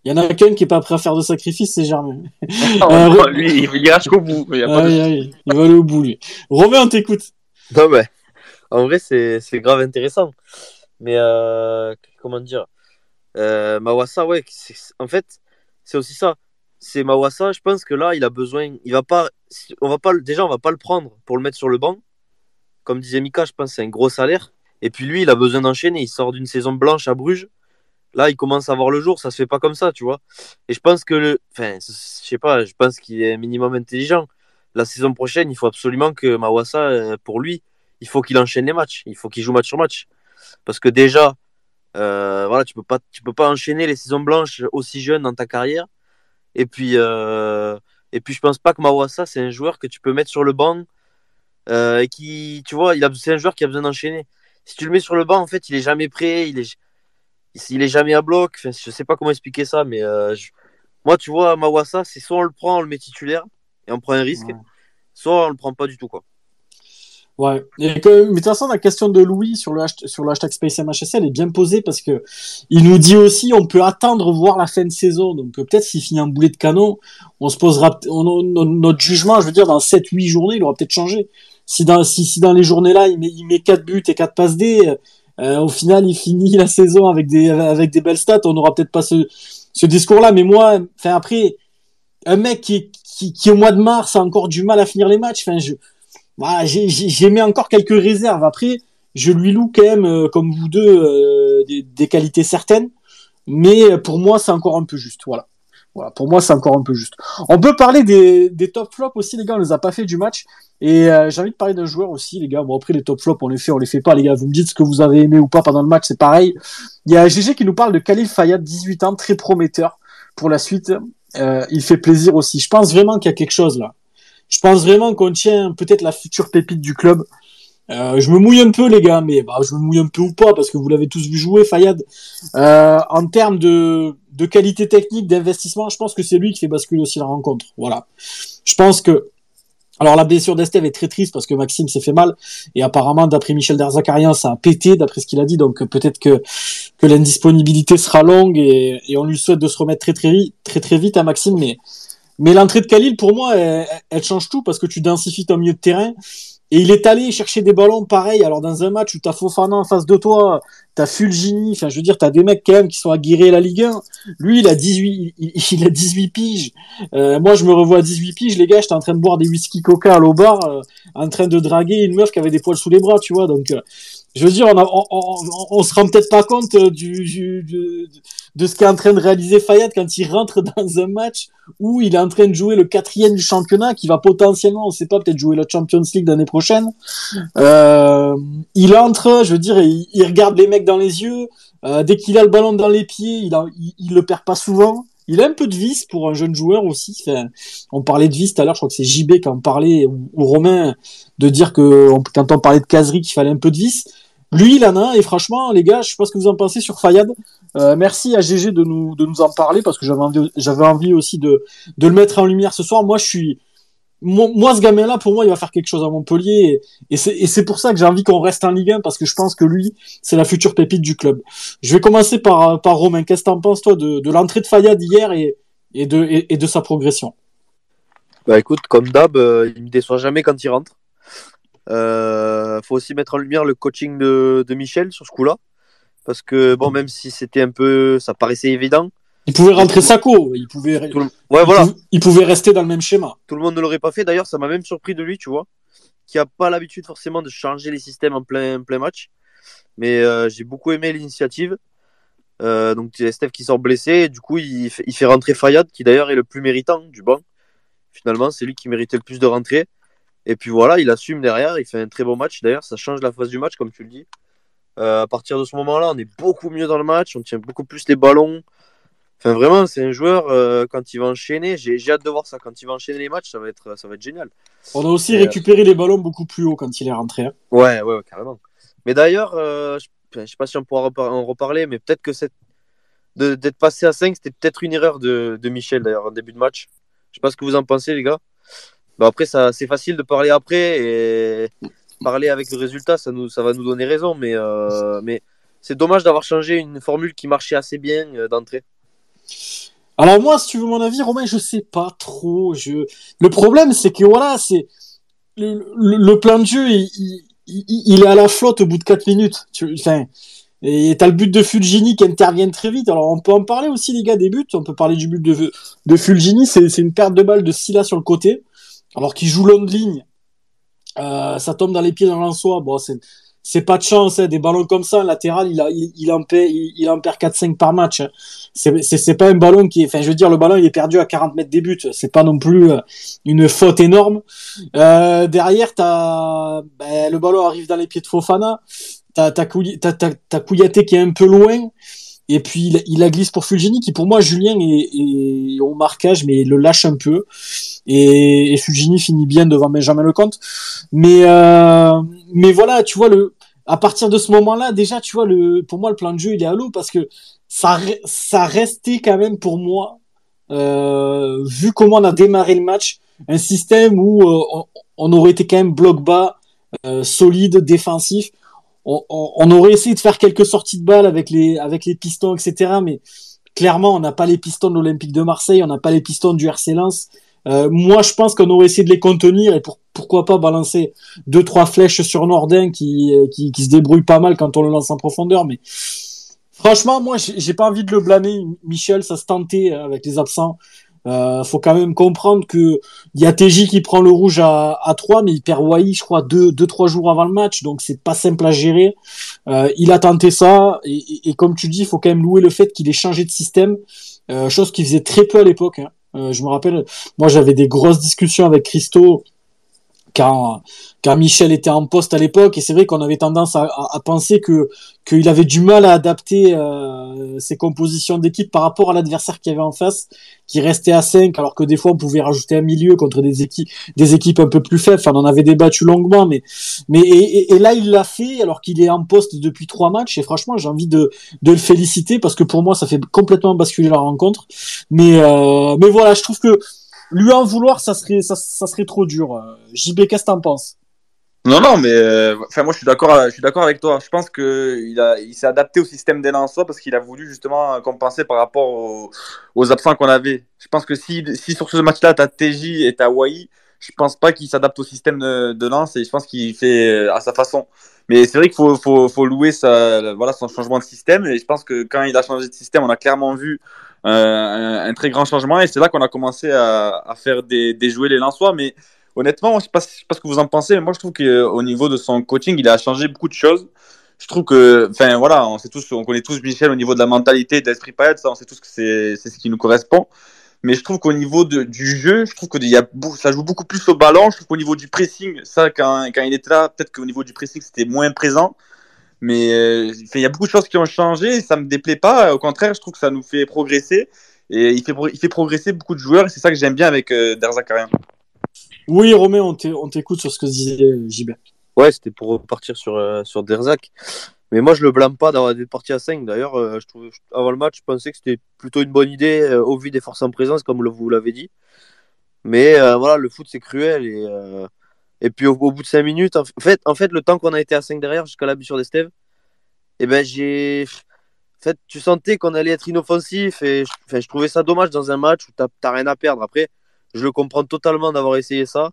Il y en a qu'un qui est pas prêt à faire de sacrifice, c'est Germain. (laughs) Non, Euh, lui, il ira jusqu'au bout. Il y a pas de- Aïe, aïe. Il va aller au bout, lui. Romain, on t'écoute. Non, mais en vrai, c'est grave intéressant. Mais euh, comment dire? Euh, Mawassa, ouais, en fait, c'est aussi ça. C'est Mawassa, je pense que là, il a besoin. Il va pas. On va pas va pas le prendre pour le mettre sur le banc. Comme disait Mika, je pense c'est un gros salaire. Et puis lui, il a besoin d'enchaîner. Il sort d'une saison blanche à Bruges. Là, il commence à voir le jour. Ça se fait pas comme ça, tu vois. Et je pense que le. Enfin, je sais je pense qu'il est un minimum intelligent. La saison prochaine, il faut absolument que Mawassa, euh, pour lui, il faut qu'il enchaîne les matchs. Il faut qu'il joue match sur match. Parce que déjà, euh, voilà, tu peux peux pas enchaîner les saisons blanches aussi jeune dans ta carrière. Et puis, euh, et puis, je pense pas que Mawassa, c'est un joueur que tu peux mettre sur le banc euh, et qui, tu vois, il a, c'est un joueur qui a besoin d'enchaîner. Si tu le mets sur le banc, en fait, il est jamais prêt, il est, il est jamais à bloc. Enfin, je sais pas comment expliquer ça, mais moi, tu vois, Mawassa, c'est soit on le prend, on le met titulaire et on prend un risque, Ouais. soit on le prend pas du tout, quoi. Ouais. Et que, mais de toute façon, la question de Louis sur le, sur le hashtag SpaceMHSL est bien posée parce que il nous dit aussi on peut attendre voir la fin de saison. Donc euh, peut-être s'il finit un boulet de canon, on se posera on- on- notre jugement, je veux dire, dans 7-8 journées, il aura peut-être changé. Si dans, si, si dans les journées-là, il met, il met 4 buts et 4 passes D, euh, au final, il finit la saison avec des, avec des belles stats, on n'aura peut-être pas ce, ce discours-là. Mais moi, enfin après, un mec qui, qui, au mois de mars a encore du mal à finir les matchs, enfin j'ai- mis encore quelques réserves. Après, je lui loue quand même, euh, comme vous deux, euh, des, qualités certaines. Mais euh, pour moi, c'est encore un peu juste. Voilà. Voilà, pour moi, c'est encore un peu juste. On peut parler des, top flops aussi, les gars. On les a pas fait du match. Et j'ai envie de parler d'un joueur aussi, les gars. Bon, après, les top flops, on les fait, on les fait pas, les gars. Vous me dites ce que vous avez aimé ou pas pendant le match, c'est pareil. Il y a GG qui nous parle de Khalil Fayad, 18 ans, très prometteur pour la suite. Euh, il fait plaisir aussi. Je pense vraiment qu'il y a quelque chose là. Je pense vraiment qu'on tient peut-être la future pépite du club. Euh, je me mouille un peu, les gars, mais bah, je me mouille un peu ou pas parce que vous l'avez tous vu jouer, Fayad. Euh, en termes de, de qualité technique, d'investissement, je pense que c'est lui qui fait basculer aussi la rencontre. Voilà. Je pense que. Alors la blessure d'Esteve est très triste parce que Maxime s'est fait mal. Et apparemment d'après Michel Derzakarian ça a pété d'après ce qu'il a dit. Donc peut-être que que l'indisponibilité sera longue et, on lui souhaite de se remettre très très vite très très vite à Maxime. Mais Mais l'entrée de Khalil, pour moi, elle, elle, change tout parce que tu densifies ton milieu de terrain. Et il est allé chercher des ballons pareil. Alors dans un match où t'as Fofana en face de toi, t'as Fulgini, enfin je veux dire, t'as des mecs quand même qui sont aguerris à la Ligue 1. Lui, il a 18, il, a 18 piges. Euh, moi, je me revois à 18 piges, les gars, j'étais en train de boire des whisky coca à l'eau bar, euh, en train de draguer une meuf qui avait des poils sous les bras, tu vois. Donc, euh, je veux dire, on, a, on, on, on, se rend peut-être pas compte du, du, du de ce qu'est en train de réaliser Fayad quand il rentre (laughs) dans un match où il est en train de jouer le quatrième du championnat, qui va potentiellement, on sait pas, peut-être jouer la Champions League l'année prochaine. Euh, il entre, je veux dire, il, il, regarde les mecs dans les yeux. Euh, dès qu'il a le ballon dans les pieds, il, a, il, le perd pas souvent. Il a un peu de vis pour un jeune joueur aussi. Enfin, on parlait de vis tout à l'heure, je crois que c'est JB qui en parlait, ou, Romain, de dire que quand on parlait de caserie, qu'il fallait un peu de vis. Lui, il en et franchement, les gars, je sais pas ce que vous en pensez sur Fayad. Euh, merci à GG de nous, de nous en parler, parce que j'avais envie, j'avais envie aussi de, de le mettre en lumière ce soir. Moi, je suis, moi, ce gamin-là, pour moi, il va faire quelque chose à Montpellier, et, et c'est pour ça que j'ai envie qu'on reste en Ligue 1, parce que je pense que lui, c'est la future pépite du club. Je vais commencer par, par Romain. Qu'est-ce que t'en penses, toi, de, de l'entrée de Fayad hier et, et, de, et, de sa progression? Bah écoute, comme d'hab, euh, il me déçoit jamais quand il rentre. Euh, faut aussi mettre en lumière le coaching de, de Michel sur ce coup-là. Parce que, bon, même si c'était un peu. Ça paraissait évident. Il pouvait rentrer Sako. Il pouvait, le... ouais, il, voilà. pouvait, il pouvait rester dans le même schéma. Tout le monde ne l'aurait pas fait. D'ailleurs, ça m'a même surpris de lui, tu vois. Qui a pas l'habitude forcément de changer les systèmes en plein, plein match. Mais euh, j'ai beaucoup aimé l'initiative. Euh, donc, Steph qui sort blessé. Du coup, il fait, il fait rentrer Fayad, qui d'ailleurs est le plus méritant du banc. Finalement, c'est lui qui méritait le plus de rentrer. Et puis voilà, il assume derrière, il fait un très bon match. D'ailleurs, ça change la phase du match, comme tu le dis. Euh, à partir de ce moment-là, on est beaucoup mieux dans le match, on tient beaucoup plus les ballons. Enfin, vraiment, c'est un joueur, euh, quand il va enchaîner, j'ai hâte de voir ça. Quand il va enchaîner les matchs, ça va être, ça va être génial. On a aussi Et récupéré euh... les ballons beaucoup plus haut quand il est rentré. Hein. Ouais, ouais, ouais, carrément. Mais d'ailleurs, euh, je ne sais pas si on pourra en reparler, mais peut-être que cette... d'être passé à 5, c'était peut-être une erreur de, de Michel, d'ailleurs, en début de match. Je sais pas ce que vous en pensez, les gars. Bon, après, ça, c'est facile de parler après et parler avec le résultat, ça, nous, ça va nous donner raison. Mais, euh, mais c'est dommage d'avoir changé une formule qui marchait assez bien euh, d'entrée. Alors moi, si tu veux mon avis, Romain, je sais pas trop. Je... Le problème, c'est que voilà, c'est le, le, plan de jeu, il, est à la flotte au bout de 4 minutes. Tu... Enfin, et t'as le but de Fulgini qui intervient très vite. Alors on peut en parler aussi, les gars, des buts. On peut parler du but de, de Fulgini. C'est une perte de balle de Silla sur le côté alors qu'il joue longue ligne, euh, ça tombe dans les pieds d'un Lançois. Bon, c'est c'est pas de chance, hein. des ballons comme ça, latéral, il, a, il, il en perd, il, en perd 4-5 par match. Hein. C'est, pas un ballon qui est, enfin, je veux dire, le ballon, il est perdu à 40 mètres des buts. C'est pas non plus euh, une faute énorme. Euh, derrière, t'as, ben, le ballon arrive dans les pieds de Fofana. T'as Kouyaté qui est un peu loin. Et puis il, il la glisse pour Fulgini, qui pour moi, Julien est, est au marquage, mais le lâche un peu. Et, et Fulgini finit bien devant Benjamin Lecomte. Mais, euh, mais voilà, tu vois, le, à partir de ce moment-là, déjà, tu vois, le, pour moi, le plan de jeu, il est à l'eau parce que ça, ça restait quand même pour moi, euh, vu comment on a démarré le match, un système où euh, on, on, aurait été quand même bloc bas, euh, solide, défensif. On, aurait essayé de faire quelques sorties de balles avec les, avec les pistons, etc. Mais clairement, on n'a pas les pistons de l'Olympique de Marseille, on n'a pas les pistons du RC Lens. Euh, moi, je pense qu'on aurait essayé de les contenir et pour, pourquoi pas balancer deux trois flèches sur Nordin qui, qui, qui se débrouille pas mal quand on le lance en profondeur. Mais franchement, moi, j'ai pas envie de le blâmer. Michel, ça se tentait avec les absents. Euh, faut quand même comprendre que il y a TJ qui prend le rouge à, à 3, mais il perd Wai, je crois, deux, deux, trois jours avant le match, donc c'est pas simple à gérer. Euh, il a tenté ça, et, et, et, comme tu dis, il faut quand même louer le fait qu'il ait changé de système, euh, chose qu'il faisait très peu à l'époque. Hein. Euh, je me rappelle, moi j'avais des grosses discussions avec Christo quand, quand Michel était en poste à l'époque, et c'est vrai qu'on avait tendance à, à, à penser que qu'il avait du mal à adapter euh, ses compositions d'équipe par rapport à l'adversaire qu'il avait en face, qui restait à 5, alors que des fois on pouvait rajouter un milieu contre des équipes des équipes un peu plus faibles. Enfin, on en avait débattu longuement, mais mais et, et là il l'a fait alors qu'il est en poste depuis trois matchs, et franchement j'ai envie de de le féliciter parce que pour moi ça fait complètement basculer la rencontre. Mais euh, mais voilà, je trouve que lui en vouloir, ça serait, ça, serait trop dur. JB, qu'est-ce que t'en penses? Non, non, mais euh, moi je suis d'accord, avec toi. Je pense que il s'est adapté au système des Lensois parce qu'il a voulu justement compenser par rapport aux, absents qu'on avait. Je pense que si, si sur ce match-là, t'as TJ et t'as Wai, je pense pas qu'il s'adapte au système de, de et je pense qu'il fait à sa façon. Mais c'est vrai qu'il faut, faut, faut, louer sa, voilà, son changement de système et je pense que quand il a changé de système, on a clairement vu euh, un, très grand changement et c'est là qu'on a commencé à, faire des, des les Lensois. Mais honnêtement, je ne sais, pas ce que vous en pensez, mais moi je trouve qu'au niveau de son coaching, il a changé beaucoup de choses. Je trouve que, enfin voilà, on sait tous, on connaît tous Michel au niveau de la mentalité, de l'esprit paillette, ça, on sait tous que c'est, ce qui nous correspond. Mais je trouve qu'au niveau du jeu, je trouve que y a, ça joue beaucoup plus au ballon. Je trouve qu'au niveau du pressing, ça, quand, quand il était là, peut-être qu'au niveau du pressing, c'était moins présent. Mais euh, il y a beaucoup de choses qui ont changé. Et ça me déplaît pas. Au contraire, je trouve que ça nous fait progresser. Et il fait, il fait progresser beaucoup de joueurs. Et c'est ça que j'aime bien avec euh, Derzakarian. Oui, Romain, on t'écoute sur ce que disait JB. Ouais, c'était pour repartir sur, euh, sur Derzak. Mais moi, je le blâme pas d'avoir été parti à 5. D'ailleurs, euh, je trouve, avant le match, je pensais que c'était plutôt une bonne idée euh, au vu des forces en présence, comme vous l'avez dit. Mais euh, voilà, le foot, c'est cruel. Et, euh, et puis, au, bout de 5 minutes, en fait, en fait, le temps qu'on a été à 5 derrière, jusqu'à la sur d'Estève, eh ben, j'ai. En fait, tu sentais qu'on allait être inoffensif. Et je trouvais ça dommage dans un match où tu n'as rien à perdre. Après, je le comprends totalement d'avoir essayé ça,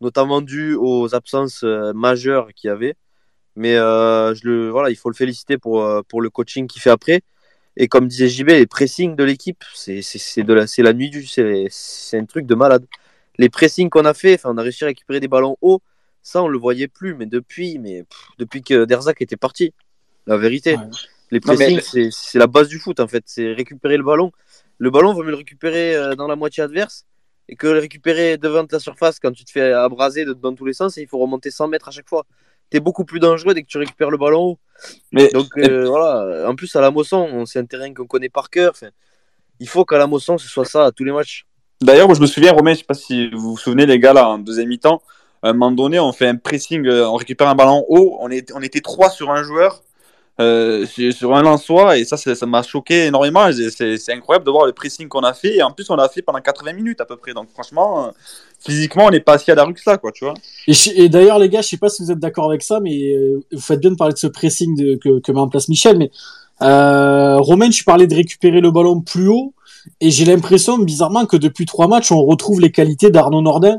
notamment dû aux absences euh, majeures qu'il y avait. Mais euh, je le, voilà, il faut le féliciter pour, euh, pour le coaching qu'il fait après. Et comme disait JB, les pressings de l'équipe, c'est la, la nuit du. C'est un truc de malade. Les pressings qu'on a fait, enfin, on a réussi à récupérer des ballons hauts, ça on le voyait plus. Mais depuis, mais pff, depuis que Derzak était parti, la vérité. Ouais. Les pressings, mais... c'est la base du foot en fait. C'est récupérer le ballon. Le ballon, vaut mieux le récupérer dans la moitié adverse et que le récupérer devant ta surface quand tu te fais abraser dans tous les sens, il faut remonter 100 mètres à chaque fois. Tu es beaucoup plus dangereux dès que tu récupères le ballon haut. Mais, Donc euh, voilà, en plus à la Mosson, c'est un terrain qu'on connaît par cœur. Enfin, il faut qu'à la Mosson, ce soit ça à tous les matchs. D'ailleurs, je me souviens, Romain, je sais pas si vous vous souvenez, les gars, là, en deuxième mi-temps, à un moment donné, on fait un pressing, euh, on récupère un ballon haut, on, est, était trois sur un joueur, euh, sur un Lensois et ça, ça m'a choqué énormément. C'est incroyable de voir le pressing qu'on a fait et en plus on l'a fait pendant 80 minutes à peu près. Donc franchement, euh, physiquement, on n'est pas si à la rue que ça, quoi, tu vois. Et, d'ailleurs, les gars, je sais pas si vous êtes d'accord avec ça, mais vous faites bien de parler de ce pressing que, met en place Michel. Mais Romain, tu parlais de récupérer le ballon plus haut et j'ai l'impression, bizarrement, que depuis trois matchs, on retrouve les qualités d'Arnaud Nordin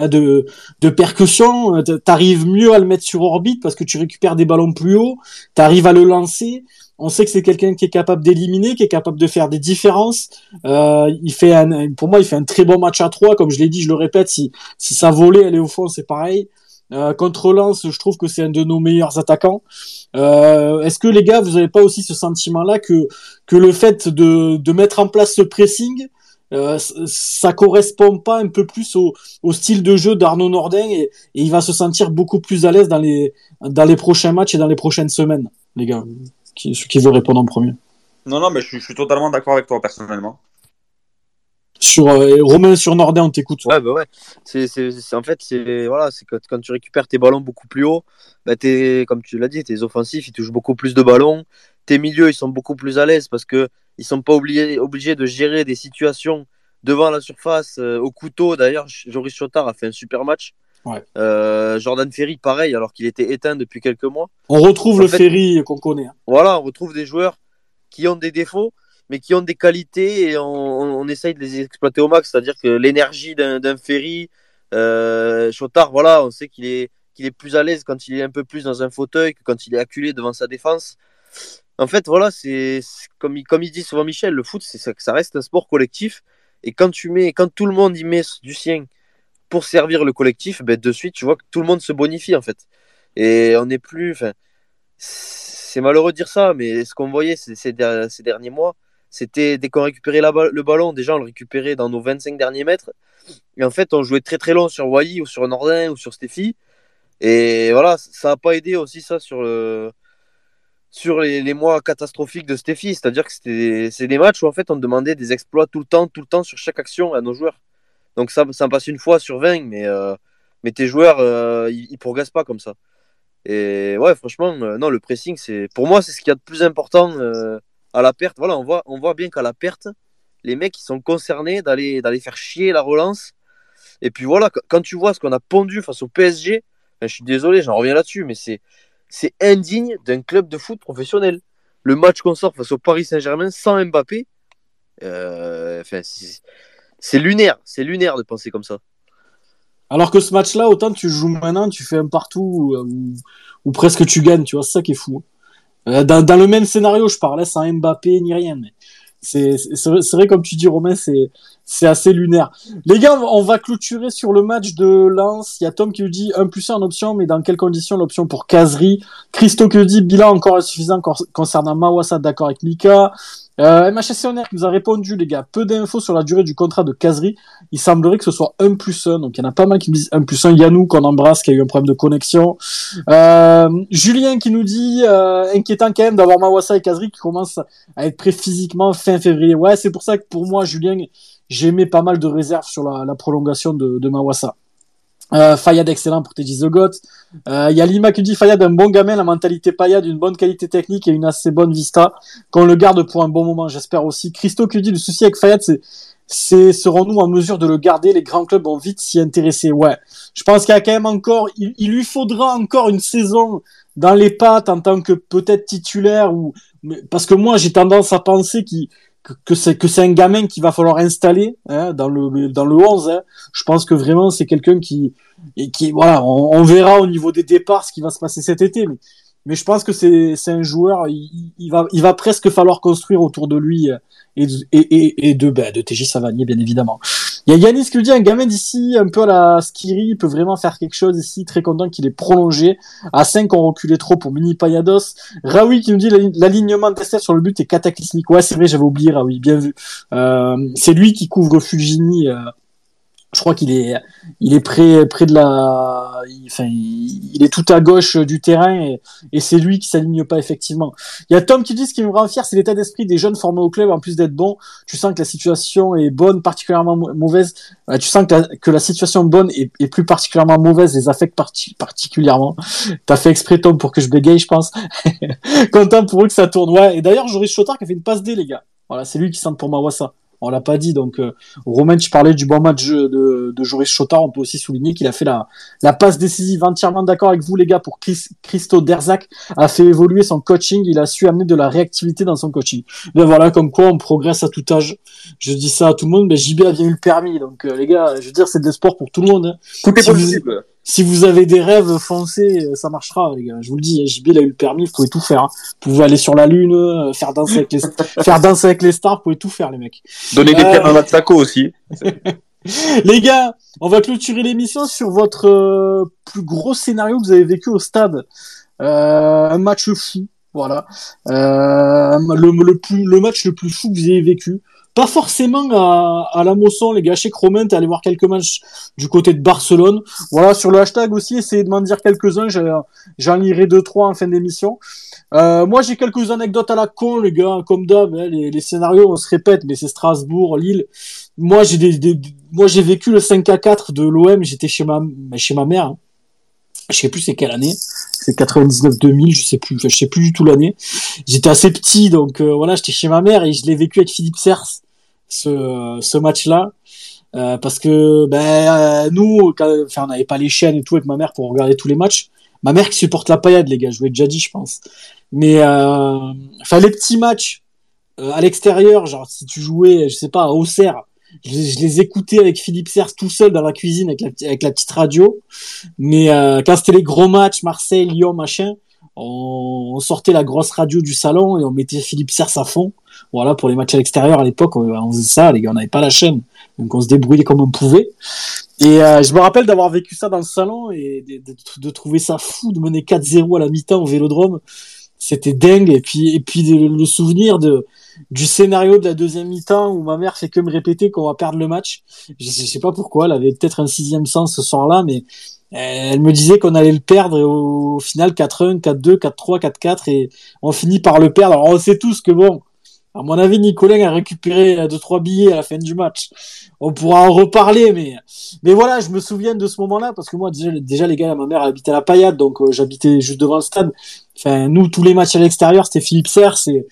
de, de percussion, t'arrives mieux à le mettre sur orbite parce que tu récupères des ballons plus haut, t'arrives à le lancer. On sait que c'est quelqu'un qui est capable d'éliminer, qui est capable de faire des différences. Euh, il fait un, pour moi, il fait un très bon match à trois, comme je l'ai dit, je le répète. Si si ça volait, aller au fond, c'est pareil. Euh, contre Lens, je trouve que c'est un de nos meilleurs attaquants. Euh, Est-ce que les gars, vous n'avez pas aussi ce sentiment-là que que le fait de de mettre en place ce pressing euh, ça correspond pas un peu plus au, au style de jeu d'Arnaud Nordin et, il va se sentir beaucoup plus à l'aise dans les, dans les prochains matchs et dans les prochaines semaines, les gars? Qui, qui veut répondre en premier? Non, non, mais je suis totalement d'accord avec toi personnellement. Sur euh, Romain, sur Nordin, on t'écoute. Ouais, bah ouais. C'est, en fait, c'est voilà, c'est quand, quand tu récupères tes ballons beaucoup plus haut, bah t'es, comme tu l'as dit, tes offensifs, ils touchent beaucoup plus de ballons. Tes milieux, ils sont beaucoup plus à l'aise parce que ils sont pas obligés, obligés de gérer des situations devant la surface euh, au couteau. D'ailleurs, Joris Chotard a fait un super match. Ouais. Euh, Jordan Ferry, pareil, alors qu'il était éteint depuis quelques mois. On retrouve en le fait, Ferry qu'on connaît. Hein. Voilà, on retrouve des joueurs qui ont des défauts, mais qui ont des qualités et on, essaye de les exploiter au max. C'est-à-dire que l'énergie d'un Ferry, euh, Chotard, voilà, on sait qu'il est, qu'il est plus à l'aise quand il est un peu plus dans un fauteuil que quand il est acculé devant sa défense. En fait, voilà, c'est comme, comme il dit souvent Michel, le foot, ça, ça reste un sport collectif. Et quand tu mets, quand tout le monde y met du sien pour servir le collectif, ben de suite, tu vois que tout le monde se bonifie en fait. Et on n'est plus, c'est malheureux de dire ça, mais ce qu'on voyait ces, derniers mois, c'était dès qu'on récupérait le ballon, déjà on le récupérait dans nos 25 derniers mètres. Et en fait, on jouait très très long sur Wai ou sur Nordin ou sur Stéphie. Et voilà, ça n'a pas aidé aussi ça sur le, sur les, mois catastrophiques de Steffi. C'est-à-dire que c'était c'est des matchs où en fait on demandait des exploits tout le temps, tout le temps sur chaque action à nos joueurs. Donc ça, ça passe une fois sur 20, mais, euh, mais tes joueurs, euh, ils, ils, progressent pas comme ça. Et ouais, franchement, euh, non, le pressing, c'est pour moi, c'est ce qu'il y a de plus important à la perte. Voilà, on voit, on voit bien qu'à la perte, les mecs, sont concernés d'aller faire chier la relance. Et puis voilà, quand tu vois ce qu'on a pondu face au PSG, je suis désolé, j'en reviens là-dessus, mais c'est indigne d'un club de foot professionnel. Le match qu'on sort face au Paris Saint-Germain sans Mbappé, euh, c'est lunaire, c'est lunaire de penser comme ça. Alors que ce match-là, autant tu joues maintenant, tu fais un partout euh, ou, presque tu gagnes, tu vois, c'est ça qui est fou. Euh, dans, dans, le même scénario, je parlais sans Mbappé ni rien, mais c'est vrai comme tu dis Romain, c'est c'est assez lunaire. Les gars, on va clôturer sur le match de Lens. Il y a Tom qui nous dit 1 plus 1 en option, mais dans quelles conditions l'option pour Kazri Christo qui nous dit bilan encore insuffisant concernant Mawassa, d'accord avec Mika. Euh, MHSC Honneur nous a répondu, les gars, peu d'infos sur la durée du contrat de Kazri. Il semblerait que ce soit 1 plus 1. Donc il y en a pas mal qui me disent 1 plus 1. Yannou qu'on embrasse, qui a eu un problème de connexion. Euh, Julien qui nous dit, euh, inquiétant quand même d'avoir Mawassa et Kazri qui commencent à être prêts physiquement fin février. Ouais, c'est pour ça que pour moi, Julien, j'ai mis pas mal de réserves sur la, la prolongation de, de Mawassa. Euh, Fayad excellent pour Teddy The Goat. Il euh, y a Lima qui dit Fayad un bon gamin, la mentalité Payad, une bonne qualité technique et une assez bonne vista. Qu'on le garde pour un bon moment, j'espère aussi. Christo qui dit le souci avec Fayad, c'est c'est serons-nous en mesure de le garder? Les grands clubs vont vite s'y intéresser. Ouais, je pense qu'il y a quand même encore, il, il, lui faudra encore une saison dans les pattes en tant que peut-être titulaire ou parce que moi j'ai tendance à penser qu'il que c'est que c'est un gamin qu'il va falloir installer hein, dans le dans le 11 hein. je pense que vraiment c'est quelqu'un qui et qui voilà on, verra au niveau des départs ce qui va se passer cet été mais mais je pense que c'est c'est un joueur il, va il va presque falloir construire autour de lui et et et, et de ben, de TJ Savanier bien évidemment il y a qui nous dit un gamin d'ici, un peu à la Skiri, peut vraiment faire quelque chose ici. Très content qu'il ait prolongé. À 5, on reculait trop pour Mini Payados. Raoui qui nous dit l'alignement de sur le but est cataclysmique. Ouais, c'est vrai, j'avais oublié Raoui, bien vu. Euh, c'est lui qui couvre Fujini. Euh, je crois qu'il est, il est près, près de la, enfin, il est tout à gauche du terrain et, c'est lui qui s'aligne pas effectivement. Il y a Tom qui dit ce qui me rend fier, c'est l'état d'esprit des jeunes formés au club. En plus d'être bon, tu sens que la situation est bonne, particulièrement mauvaise. Tu sens que la, que la situation bonne et, plus particulièrement mauvaise les affecte parti particulièrement. T'as fait exprès Tom pour que je bégaye, je pense. (laughs) Content pour eux que ça tourne. Ouais. Et d'ailleurs, Joris Chotard qui a fait une passe D, les gars. Voilà, c'est lui qui sent pour Mawassa on l'a pas dit. Donc, euh, Romain, tu parlais du bon match de, de Joris Chotard. On peut aussi souligner qu'il a fait la, la passe décisive. Entièrement d'accord avec vous, les gars, pour Chris, Christo Derzak a fait évoluer son coaching. Il a su amener de la réactivité dans son coaching. Ben voilà, comme quoi on progresse à tout âge. Je dis ça à tout le monde, mais JB a bien eu le permis. Donc, euh, les gars, je veux dire, c'est de sport pour tout le monde. Hein. Tout est possible si vous avez des rêves foncés, ça marchera, les gars. Je vous le dis, JB, il a eu le permis, vous pouvez tout faire. Hein. Vous pouvez aller sur la lune, euh, faire danser avec les, (laughs) faire danser avec les stars, vous pouvez tout faire, les mecs. Donner des pierres euh... à Taco aussi. (laughs) les gars, on va clôturer l'émission sur votre euh, plus gros scénario que vous avez vécu au stade. Euh, un match fou, voilà. le, le, plus, le match le plus fou que vous avez vécu pas forcément à, à la Mosson, les gars. Chez Romain, t'es allé voir quelques matchs du côté de Barcelone. Voilà, sur le hashtag aussi, essayez de m'en dire quelques-uns. J'en lirai deux, trois en fin d'émission. Euh, moi, j'ai quelques anecdotes à la con, les gars. Comme d'hab, hein, les, les, scénarios, on se répète, mais c'est Strasbourg, Lille. Moi, j'ai des, moi, j'ai vécu le 5 à 4 de l'OM. J'étais chez ma, chez ma mère. Hein. Je sais plus c'est quelle année. C'est 99-2000, je sais plus. Je sais plus du tout l'année. J'étais assez petit, donc euh, voilà, j'étais chez ma mère et je l'ai vécu avec Philippe Sers ce, ce match-là. Euh, parce que ben euh, nous, enfin, on n'avait pas les chaînes et tout avec ma mère pour regarder tous les matchs. Ma mère qui supporte la paillade, les gars, je vous l'ai déjà dit, je pense. Mais euh, enfin les petits matchs euh, à l'extérieur, genre si tu jouais, je sais pas, à Auxerre, je, les écoutais avec Philippe Serres tout seul dans la cuisine avec la, petite radio. Mais euh, quand c'était les gros matchs, Marseille, Lyon, machin, on, sortait la grosse radio du salon et on mettait Philippe Serres à fond. Voilà, pour les matchs à l'extérieur à l'époque, on, faisait ça, les gars, on n'avait pas la chaîne. Donc on se débrouillait comme on pouvait. Et euh, je me rappelle d'avoir vécu ça dans le salon et de, de, de trouver ça fou de mener 4-0 à la mi-temps au Vélodrome. C'était dingue. Et puis, le souvenir du scénario de la deuxième mi-temps où ma mère fait que me répéter qu'on va perdre le match. Je, je sais pas pourquoi, elle avait peut-être un sixième sens ce soir-là, mais elle me disait qu'on allait le perdre au, final 4-1, 4-2, 4-3, 4-4 et on finit par le perdre. Alors on sait tous que bon, à mon avis, Nicolas a récupéré deux trois billets à la fin du match. On pourra en reparler, mais mais voilà, je me souviens de ce moment-là parce que moi déjà, déjà les gars, ma mère habitait à la Paillade, donc euh, j'habitais juste devant le stade. Enfin, nous tous les matchs à l'extérieur, c'était Philippe Serre, c'est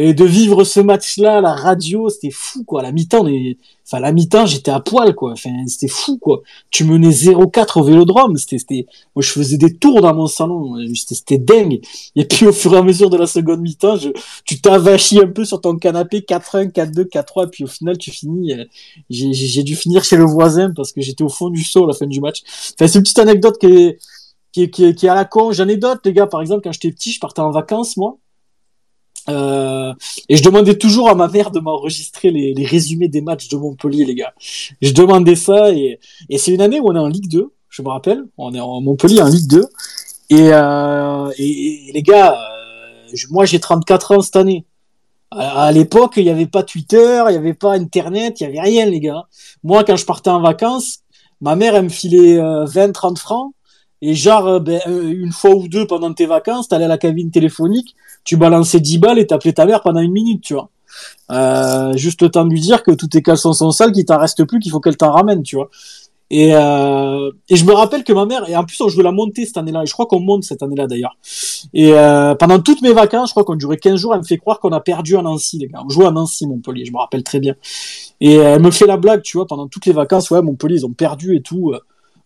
et de vivre ce match-là, la radio, c'était fou, quoi. La mi-temps, enfin, la mi-temps, j'étais à poil, quoi. Enfin, c'était fou, quoi. Tu menais 0-4 au vélodrome. C'était, moi, je faisais des tours dans mon salon. C'était, dingue. Et puis, au fur et à mesure de la seconde mi-temps, je, tu t'avachis un peu sur ton canapé 4-1, 4-2, 4-3. Et puis, au final, tu finis, euh, j'ai, dû finir chez le voisin parce que j'étais au fond du saut à la fin du match. Enfin, c'est une petite anecdote qui est, qui est, qui est, qui est à la con. J'en ai d'autres, les gars. Par exemple, quand j'étais petit, je partais en vacances, moi. Euh, et je demandais toujours à ma mère de m'enregistrer les, les, résumés des matchs de Montpellier, les gars. Je demandais ça et, et c'est une année où on est en Ligue 2, je me rappelle. On est en Montpellier en Ligue 2. Et, euh, et, les gars, euh, moi j'ai 34 ans cette année. À, l'époque, il n'y avait pas Twitter, il n'y avait pas Internet, il n'y avait rien, les gars. Moi, quand je partais en vacances, ma mère, elle me filait 20-30 euh, francs. Et genre, euh, ben, une fois ou deux pendant tes vacances, t'allais à la cabine téléphonique, tu balançais 10 balles et t'appelais ta mère pendant une minute, tu vois. Euh, juste le temps de lui dire que tous tes caleçons sont sales, qu'il t'en reste plus, qu'il faut qu'elle t'en ramène, tu vois. Et, euh, et je me rappelle que ma mère, et en plus on jouait la montée cette année-là, et je crois qu'on monte cette année-là d'ailleurs. Et euh, pendant toutes mes vacances, je crois qu'on durait 15 jours, elle me fait croire qu'on a perdu à Nancy, les gars. On jouait à Nancy, Montpellier, je me rappelle très bien. Et elle me fait la blague, tu vois, pendant toutes les vacances, ouais, Montpellier, ils ont perdu et tout.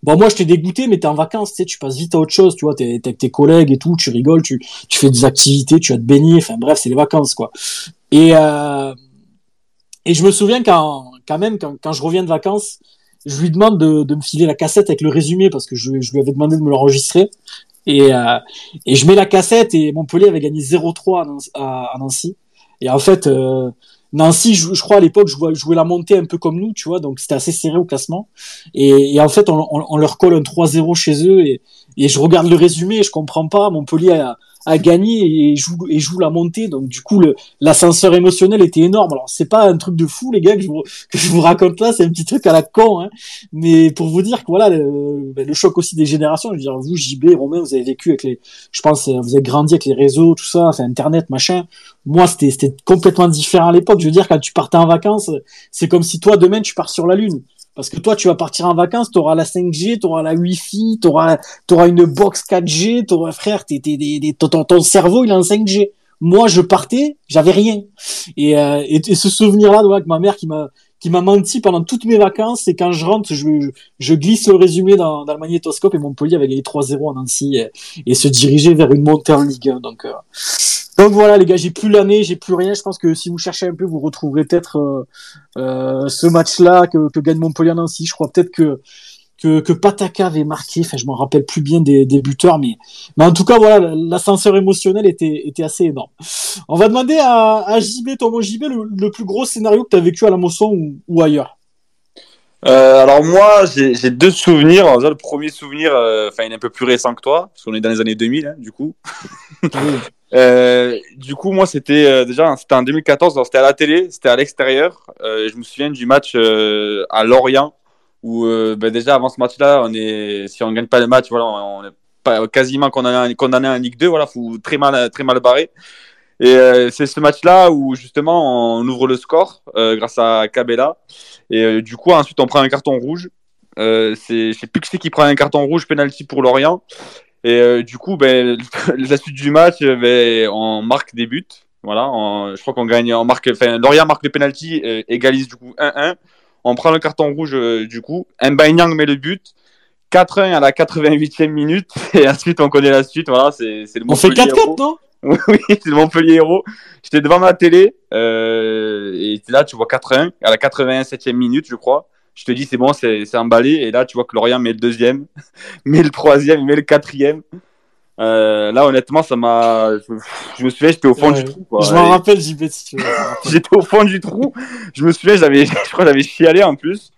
Bon, moi, je t'ai dégoûté, mais t'es en vacances, tu sais, tu passes vite à autre chose, tu vois, t'es avec tes collègues et tout, tu rigoles, tu, fais des activités, tu vas te baigner, enfin bref, c'est les vacances, quoi. Et, euh, et je me souviens quand, quand même, quand, quand je reviens de vacances, je lui demande de, me filer la cassette avec le résumé parce que je, je lui avais demandé de me l'enregistrer. Et, euh, et je mets la cassette et Montpellier avait gagné 0-3 à, Nancy. Et en fait, euh, Nancy, je, crois à l'époque, je jouais, la montée un peu comme nous, tu vois, donc c'était assez serré au classement. Et, en fait, on, leur colle un 3-0 chez eux et, et je regarde le résumé je comprends pas. Montpellier a, a gagné et joue, et joue la montée. Donc du coup, l'ascenseur émotionnel était énorme. Alors c'est pas un truc de fou, les gars, que je vous, que je vous raconte là, c'est un petit truc à la con. Hein. Mais pour vous dire que voilà, le, ben, le, choc aussi des générations. Je veux dire, vous, JB, Romain, vous avez vécu avec les, je pense, vous avez grandi avec les réseaux, tout ça, enfin Internet, machin. Moi, c'était complètement différent à l'époque. Je veux dire, quand tu partais en vacances, c'est comme si toi demain tu pars sur la lune. Parce que toi, tu vas partir en vacances, tu auras la 5G, tu auras la Wi-Fi, tu auras, une box 4G, tu auras, frère, t'es, t'es, ton, ton, cerveau, il est en 5G. Moi, je partais, j'avais rien. Et, euh, et, ce souvenir-là, avec ma mère qui m'a qui m'a menti pendant toutes mes vacances, et quand je rentre, je, je glisse le résumé dans, dans le magnétoscope, et Montpellier avait gagné 3-0 en Nancy, et, et, se dirigeait vers une montée en Ligue 1. Donc, euh, donc voilà les gars, j'ai plus l'année, j'ai plus rien. Je pense que si vous cherchez un peu, vous retrouverez peut-être euh, euh ce match-là que, que gagne Montpellier Nancy. Je crois peut-être que que, que Pataka avait marqué. Enfin, je me rappelle plus bien des, des buteurs, mais mais en tout cas voilà, l'ascenseur émotionnel était était assez énorme. On va demander à, à JB, Thomas JB, le, le, plus gros scénario que tu as vécu à la Mosson ou, ou ailleurs. Euh, alors moi, j'ai deux souvenirs. Le premier souvenir, euh, enfin, il est un peu plus récent que toi, parce qu'on est dans les années 2000, hein, du coup. (laughs) Euh, du coup, moi, c'était euh, déjà c'était en 2014, c'était à la télé, c'était à l'extérieur. Euh, je me souviens du match à Lorient, où ben, déjà avant ce match-là, on est, si on gagne pas le match, voilà, on, est pas, quasiment condamné, condamné en Ligue 2, voilà, faut très mal, très mal barré. Et c'est ce match-là où justement on ouvre le score grâce à Cabella. Et du coup, ensuite, on prend un carton rouge. C'est, je sais qui qui prend un carton rouge penalty pour Lorient. Et euh, du coup, ben, (laughs) la suite du match, euh, ben, on marque des buts. Voilà, je crois qu'on gagne, on marque, enfin, Lorient marque le penalty, euh, égalise du coup 1-1. On prend le carton rouge du coup. Mbaïnyang met le but. 4-1 à la 88e minute. (laughs) Et ensuite, on connaît la suite. Voilà, c'est, c'est le On fait 4-4, non? (laughs) Oui, c'est le Montpellier héros. J'étais devant ma télé. et là, tu vois 4-1 à la 87e minute, je crois je te dis c'est bon, c'est emballé. Et là, tu vois que Lorient met le deuxième, (laughs) met le troisième, met le quatrième. Euh, là, honnêtement, ça m'a. Je, me souviens, j'étais au fond du trou. Je m'en rappelle, JP, si (laughs) J'étais au fond du trou. Je me souviens, j'avais, (laughs) je crois, j'avais chialé en plus.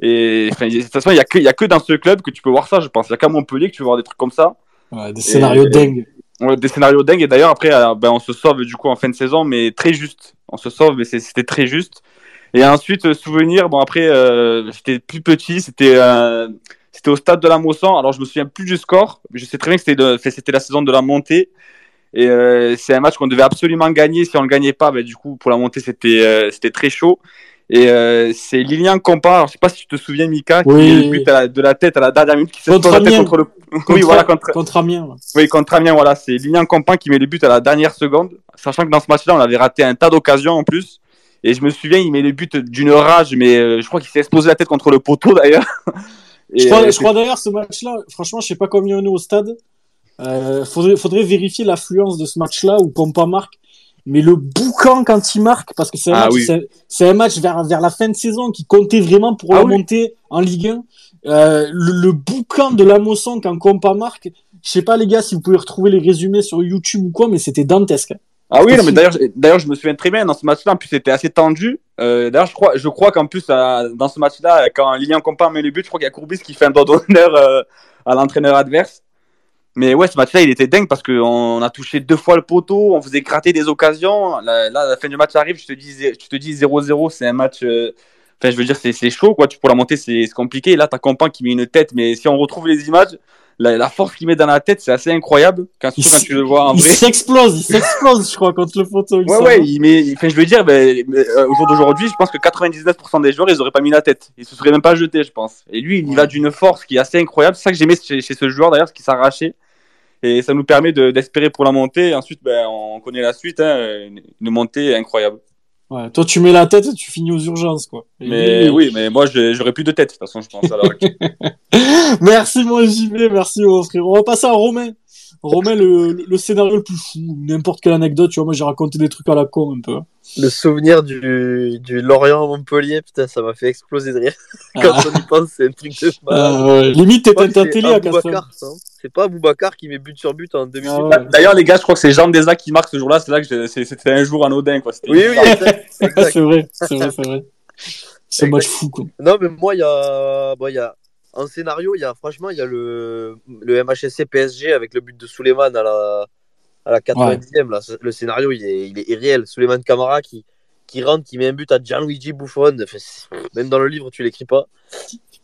Et de toute façon, il n'y a, que, y a que dans ce club que tu peux voir ça, je pense. Il n'y a qu'à Montpellier que tu peux voir des trucs comme ça. Ouais, des scénarios dingues. des scénarios dingues. Et d'ailleurs, après, euh, ben, on se sauve du coup en fin de saison, mais très juste. On se sauve, mais c'était très juste. Et ensuite, euh, souvenir, bon après, euh, j'étais plus petit, c'était euh, c'était au stade de la Mosson. Alors je me souviens plus du score, mais je sais très bien que c'était c'était la saison de la montée. Et c'est un match qu'on devait absolument gagner. Si on le gagnait pas, ben, du coup pour la montée c'était c'était très chaud. Et euh, c'est Lilian Compa, alors, je sais pas si tu te souviens, Mika, qui Oui, met le oui. but la- de la tête à la dernière minute, qui s'est Contre la tête Amiens. contre le. Contre, oui, voilà, contre, contre Amiens. oui, contre Amiens, voilà. C'est Lilian Compin qui met le but à la dernière seconde, sachant que dans ce match-là, on avait raté un tas d'occasions en plus. Et je me souviens, il met le but d'une rage, mais euh, je crois qu'il s'est explosé la tête contre le poteau d'ailleurs. Et, Je crois, euh, je crois d'ailleurs ce match-là, franchement, je sais pas combien on est au stade. Euh, faudrait, faudrait vérifier l'affluence de ce match-là où Pompa marque. Mais le boucan quand il marque, parce que c'est un, Ah oui. c'est- un match vers, vers la fin de saison qui comptait vraiment pour Ah la oui. montée en Ligue 1. Euh, le, le boucan de la Mosson quand Compa marque, je sais pas les gars si vous pouvez retrouver les résumés sur YouTube ou quoi, mais c'était dantesque. Ah oui, non, mais d'ailleurs, je- d'ailleurs, je me souviens très bien dans ce match-là. En plus, c'était assez tendu. Euh, d'ailleurs, je crois, je crois qu'en plus, dans ce match-là, quand Lilian Compin met le but, je crois qu'il y a Courbis qui fait un doigt d'honneur euh, à l'entraîneur adverse. Mais ouais, ce match-là, il était dingue parce qu'on a touché deux fois le poteau, on faisait gratter des occasions. Là, là, la fin du match arrive, je te dis, zé- je te dis 0-0, c'est un match. euh, Enfin, je veux dire, c'est chaud, quoi. Pour la monter, c'est compliqué. Là, t'as Compin qui met une tête, mais si on retrouve les images, la, la force qu'il met dans la tête, c'est assez incroyable. Quand, Il surtout quand tu le vois en Il vrai. s'explose, il s'explose, je crois, contre le photo. il Ouais, ouais, il met, enfin, je veux dire, ben, euh, au jour d'aujourd'hui, je pense que 99% des joueurs, ils auraient pas mis la tête. Ils se seraient même pas jetés, je pense. Et lui, il y va d'une force qui est assez incroyable. C'est ça que j'aimais chez, chez ce joueur, d'ailleurs, ce qui s'arrachait. Et ça nous permet de- d'espérer pour la montée. Ensuite, ben, on connaît la suite, hein, une, une montée incroyable. Ouais, toi, tu mets la tête et tu finis aux urgences, quoi. Et Mais lui, oui, mais moi, j'aurais plus de tête, de toute façon, je pense. à l'heure. (laughs) Merci mon JB, merci mon frère. On va passer à Romain. Romain, le, le scénario le plus fou, n'importe quelle anecdote, tu vois, moi j'ai raconté des trucs à la con un peu. Le souvenir du, du Lorient-Montpellier, putain, ça m'a fait exploser de rire. Quand Ah, on y pense, c'est un truc de malade. ah, ouais. Limite, ta c'est télé à 4 Aboubacar, ça, hein. C'est pas Aboubacar qui met but sur but en 2008 Ah ouais. D'ailleurs, les gars, je crois que c'est Jean Desa qui marque ce jour-là. C'est là que c'était un jour anodin, quoi. Oui, oui, (laughs) c'est vrai, c'est vrai, c'est vrai. C'est un match fou, quoi. Non, mais moi, il y a, bon, il y a, en scénario, il y a, franchement, il y a le, le MHSC PSG avec le but de Suleiman à la, à la 90e. Là. Le scénario, il est, il est irréel. Suleiman Camara qui, qui rentre, qui met un but à Gianluigi Buffon. Même dans le livre, tu l'écris pas.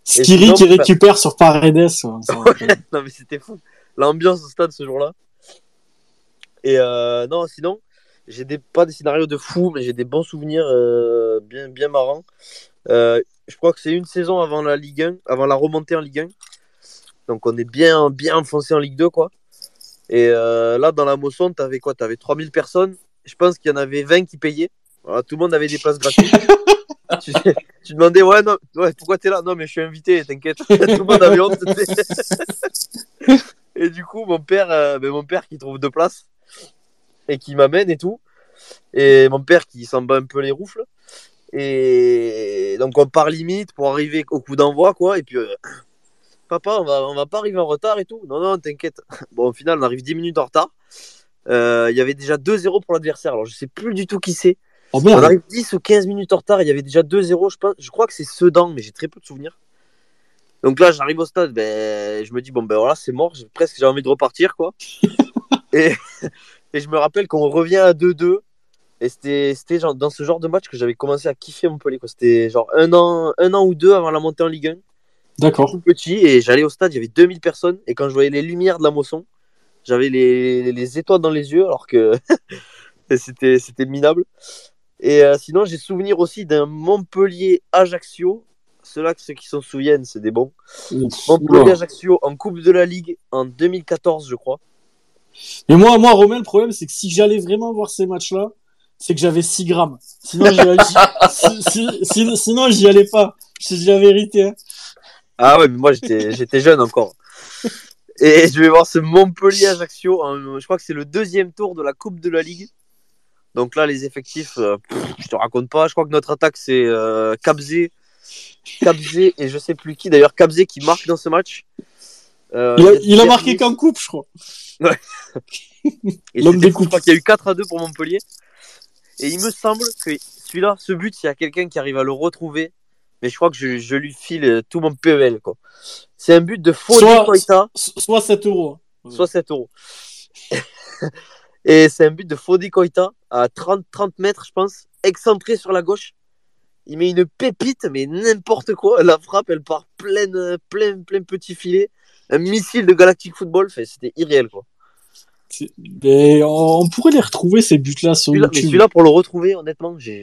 Skiri sinon, qui bah- récupère sur Paredes. (laughs) ouais, non, mais c'était fou. L'ambiance au stade ce jour-là. Et euh, non, sinon, j'ai des, pas des scénarios de fou, mais j'ai des bons souvenirs euh, bien, bien marrants. Euh, je crois que c'est une saison avant la Ligue 1, avant la remontée en Ligue 1. Donc on est bien, bien enfoncé en Ligue 2, quoi. Et euh, là, dans la Mosson, t'avais quoi? T'avais 3000 personnes. Je pense qu'il y en avait 20 qui payaient. Voilà, tout le monde avait des places gratuites. (laughs) tu, tu demandais, ouais, non, ouais, pourquoi t'es là? Non, mais je suis invité, t'inquiète. (laughs) tout le monde avait honte. (laughs) Et du coup, mon père, euh, ben, mon père qui trouve deux places et qui m'amène et tout. Et mon père qui s'en bat un peu les roufles. Et donc on part limite pour arriver au coup d'envoi, quoi. Et puis, euh, papa, on va, on va pas arriver en retard et tout. Non, non, t'inquiète. (laughs) Bon, au final, on arrive 10 minutes en retard. Euh, Il y avait déjà 2-0 pour l'adversaire. Alors, je sais plus du tout qui c'est. Oh On arrive 10 ou 15 minutes en retard. Il y avait déjà 2-0. Je, pense, je crois que c'est Sedan, mais j'ai très peu de souvenirs. Donc là, j'arrive au stade. Ben, je me dis, bon, ben voilà, c'est mort. J'ai presque j'ai envie de repartir, quoi. (laughs) et, (laughs) et je me rappelle qu'on revient à 2-2. Et c'était dans ce genre de match que j'avais commencé à kiffer Montpellier. C'était genre un an, un an ou deux avant la montée en Ligue 1 D'accord. tout petit et j'allais au stade, il y avait 2000 personnes et quand je voyais les lumières de la Mosson, j'avais les, les étoiles dans les yeux alors que (laughs) c'était minable. Et euh, sinon, j'ai souvenir aussi d'un Montpellier-Ajaccio. Ceux-là, ceux qui s'en souviennent, c'est des bons. Montpellier-Ajaccio en Coupe de la Ligue en 2014, je crois. Mais moi, moi, Romain, le problème, c'est que si j'allais vraiment voir ces matchs-là, c'est que j'avais 6 grammes. Sinon, j'y, j'y- si- si- si- sinon, j'y allais pas. Je te dis la vérité. hein. Ah ouais, mais moi j'étais j'étais jeune encore. Et je vais voir ce Montpellier-Ajaccio. Je crois que c'est le deuxième tour de la Coupe de la Ligue. Donc là, les effectifs, euh, pff, je te raconte pas. Je crois que notre attaque, c'est euh, Kabzé, Kabzé et je sais plus qui. D'ailleurs, Kabzé qui marque dans ce match. Euh, Il a, il marqué qu'en coupe, je crois. Et L'homme des coupes. Je crois qu'il y a eu 4 à 2 pour Montpellier. Et il me semble que celui-là, ce but, s'il y a quelqu'un qui arrive à le retrouver, mais je crois que je, je lui file euh, tout mon PEL. quoi. C'est un but de Fodé Soit- Koïta. So- Soit 7 euros. hein. soit 7 euros. (laughs) Et c'est un but de Fodi Koita à 30, 30 mètres, je pense, excentré sur la gauche. Il met une pépite, mais n'importe quoi. La frappe, elle part pleine, plein, plein petit filet. Un missile de Galactic Football. C'était irréel, quoi. Mais on, pourrait les retrouver ces buts-là sur celui-là, YouTube. celui-là, pour le retrouver, honnêtement, j'ai-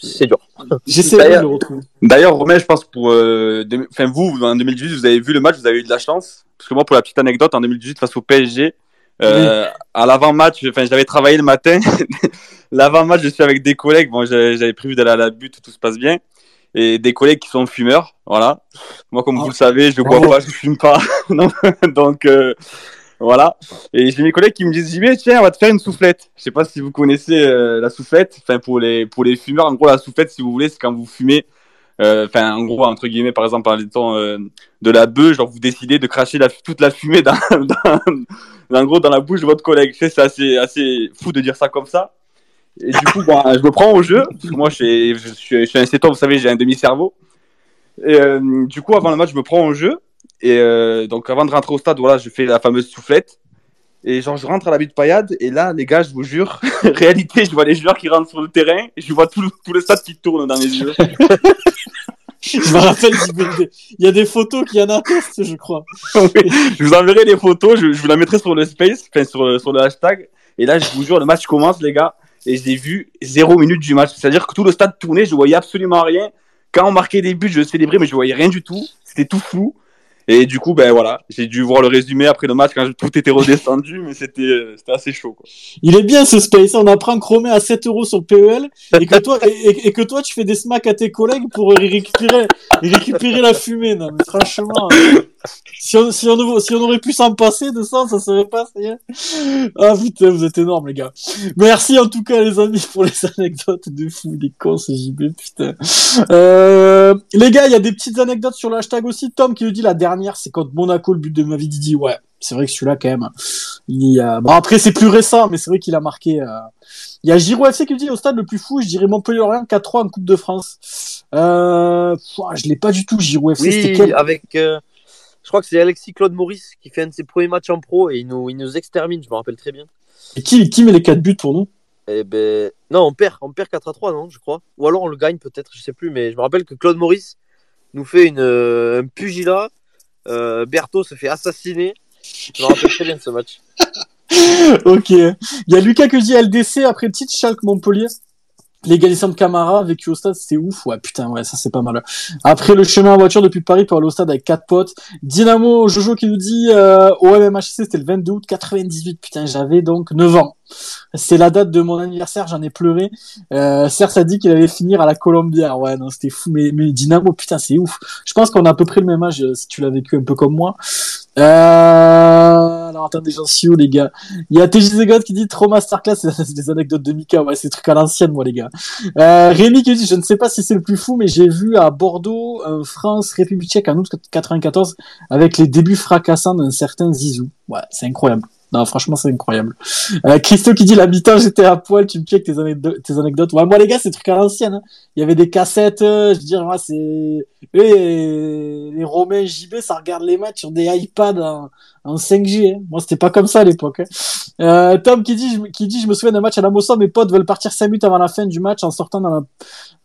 c'est dur. J'essaierai de D'ailleurs- le retrouver. D'ailleurs, Romain, je pense pour. euh, deux- Enfin, vous, en 2018, vous avez vu le match, vous avez eu de la chance. Parce que moi, pour la petite anecdote, en 2018, face au PSG, euh, à l'avant-match, enfin, j'avais travaillé le matin. (laughs) L'avant-match, je suis avec des collègues. Bon, j'avais prévu d'aller à la butte, tout se passe bien. Et des collègues qui sont fumeurs, voilà. Moi, comme Ah. vous le savez, je bois pas, je fume pas. (laughs) Donc, euh, voilà. Et j'ai mes collègues qui me disent, tiens, on va te faire une soufflette. Je sais pas si vous connaissez euh, la soufflette. Enfin, pour les, pour les fumeurs, en gros, la soufflette, si vous voulez, c'est quand vous fumez. euh, Enfin, en gros, entre guillemets, par exemple, en étant euh, de la bœuf, genre vous décidez de cracher la, toute la fumée dans, (laughs) dans, en gros, dans la bouche de votre collègue. C'est assez, assez fou de dire ça comme ça. Et du coup, bah, je me prends au jeu, parce que moi, je suis, je suis, un cétone, vous savez, j'ai un demi-cerveau. Et euh, du coup, avant le match, je me prends au jeu. Et euh, donc, avant de rentrer au stade, voilà, je fais la fameuse soufflette. Et genre, je rentre à la butte paillade. Et là, les gars, je vous jure, (laughs) réalité, je vois les joueurs qui rentrent sur le terrain. Et je vois tout le, tout le stade qui tourne dans mes yeux. (laughs) Je me rappelle, il y a des- photos qui en attestent, je crois. (laughs) Oui, je vous enverrai les photos, je, je vous la mettrai sur le space, enfin sur, le- sur le hashtag. Et là, je vous jure, le match commence, les gars, et j'ai vu zéro minute du match. C'est-à-dire que tout le stade tournait, je voyais absolument rien. Quand on marquait des buts, je célébrais, mais je voyais rien du tout. C'était tout flou. Et du coup, ben voilà, j'ai dû voir le résumé après le match quand tout était redescendu, mais c'était euh, assez chaud. Quoi. Il est bien ce space. On apprend Chromé à 7 euros sur PEL et que toi, et, que toi, tu fais des smacks à tes collègues pour récupérer, récupérer la fumée. Non, mais franchement, euh, si on, si on, si on aurait pu s'en passer de ça, ça serait pas, est. Ah putain, vous êtes énormes, les gars. Merci en tout cas, les amis, pour les (laughs) anecdotes de fou, des cons, ce JB, putain. Euh, les gars, il y a des petites anecdotes sur le hashtag aussi. Tom qui nous dit la dernière, c'est contre Monaco, le but de ma vie, Didi. Ouais, c'est vrai que celui-là, quand même, il y a... Bon, après, c'est plus récent, mais c'est vrai qu'il a marqué. euh, Il y a Giro FC qui nous dit au stade le plus fou, je dirais Montpellier-Orient 4-3 en Coupe de France. Euh... pouah, je l'ai pas du tout, Giro FC. C'était Oui, quel... avec. euh, je crois que c'est Alexis Claude Maurice qui fait un de ses premiers matchs en pro et il nous, il nous extermine, je me rappelle très bien. Et qui, qui met les 4 buts pour nous? Eh ben, non, on perd, on perd 4 à 3, non, je crois. Ou alors on le gagne peut-être, je sais plus, mais je me rappelle que Claude Maurice nous fait une, euh, un pugilat. Euh, Berthaud se fait assassiner. Je me rappelle très bien de ce match. (laughs) ok. Il y a Lucas que dit LDC après le titre Schalke Montpellier. L'égalisation de Camara vécu au stade, c'était ouf. Ouais, putain, ouais, ça c'est pas mal. Après le chemin en voiture depuis Paris pour aller au stade avec quatre potes. Dynamo Jojo qui nous dit euh, au MMHC, c'était le 22 août 98. Putain, j'avais donc 9 ans. C'est la date de mon anniversaire, j'en ai pleuré. Euh, Serge a dit qu'il allait finir à la Colombière. Ouais, non, c'était fou. Mais, mais Dynamo, putain, c'est ouf. Je pense qu'on a à peu près le même âge, euh, si tu l'as vécu un peu comme moi. Euh... Alors attendez, j'en suis où, les gars? Il y a TJ qui dit trop masterclass, c'est des anecdotes de Mika. Ouais, c'est trucs à l'ancienne, moi, les gars. Euh, Rémi qui dit, je ne sais pas si c'est le plus fou, mais j'ai vu à Bordeaux, euh, France, République tchèque en août 94, avec les débuts fracassants d'un certain Zizou. Ouais, c'est incroyable. Non, franchement, c'est incroyable. Euh, Christo qui dit, la mi-temps, j'étais à poil, tu me check tes, anecdo- tes anecdotes. Ouais, moi, les gars, c'est des trucs à l'ancienne. Hein. Il y avait des cassettes, euh, je veux dire, moi, c'est... Et les Romains JB, ça regarde les matchs sur des iPads en, en 5G. Hein. Moi, c'était pas comme ça à l'époque. Hein. Euh, Tom qui dit, je, qui dit, je me souviens d'un match à la Mossa, mes potes veulent partir 5 minutes avant la fin du match en sortant dans la,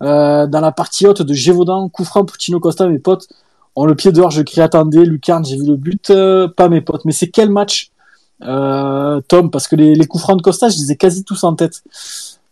euh, dans la partie haute de Gévaudan, coup franc pour Tino Costa, mes potes ont le pied dehors, je crie attendez, Lucarne, j'ai vu le but, pas mes potes. Mais c'est quel match, euh, Tom Parce que les, coups francs de Costa, je les ai quasi tous en tête.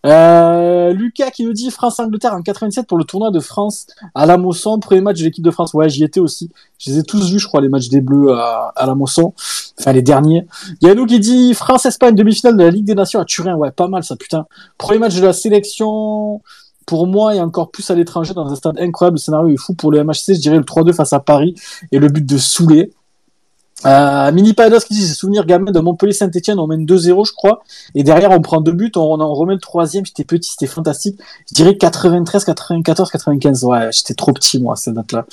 Euh, Lucas qui nous dit France-Angleterre en 87 pour le tournoi de France à la Mosson, premier match de l'équipe de France. Ouais, j'y étais aussi. Je les ai tous vus, je crois, les matchs des Bleus à, à la Mosson. Enfin, les derniers. Yannou qui dit France-Espagne, demi-finale de la Ligue des Nations à Turin. Ouais, pas mal ça, putain. Premier match de la sélection pour moi et encore plus à l'étranger dans un stade incroyable. Le scénario est fou pour le MHC. Je dirais le 3-2 face à Paris et le but de Soulet. Euh, Mini Pados qui dit, j'ai souvenir gamin de Montpellier-Saint-Etienne, on mène 2-0, je crois. Et derrière, on prend deux buts, on en remet le troisième. J'étais petit, c'était fantastique. Je dirais 93, 94, 95. Ouais, j'étais trop petit, moi, cette date-là.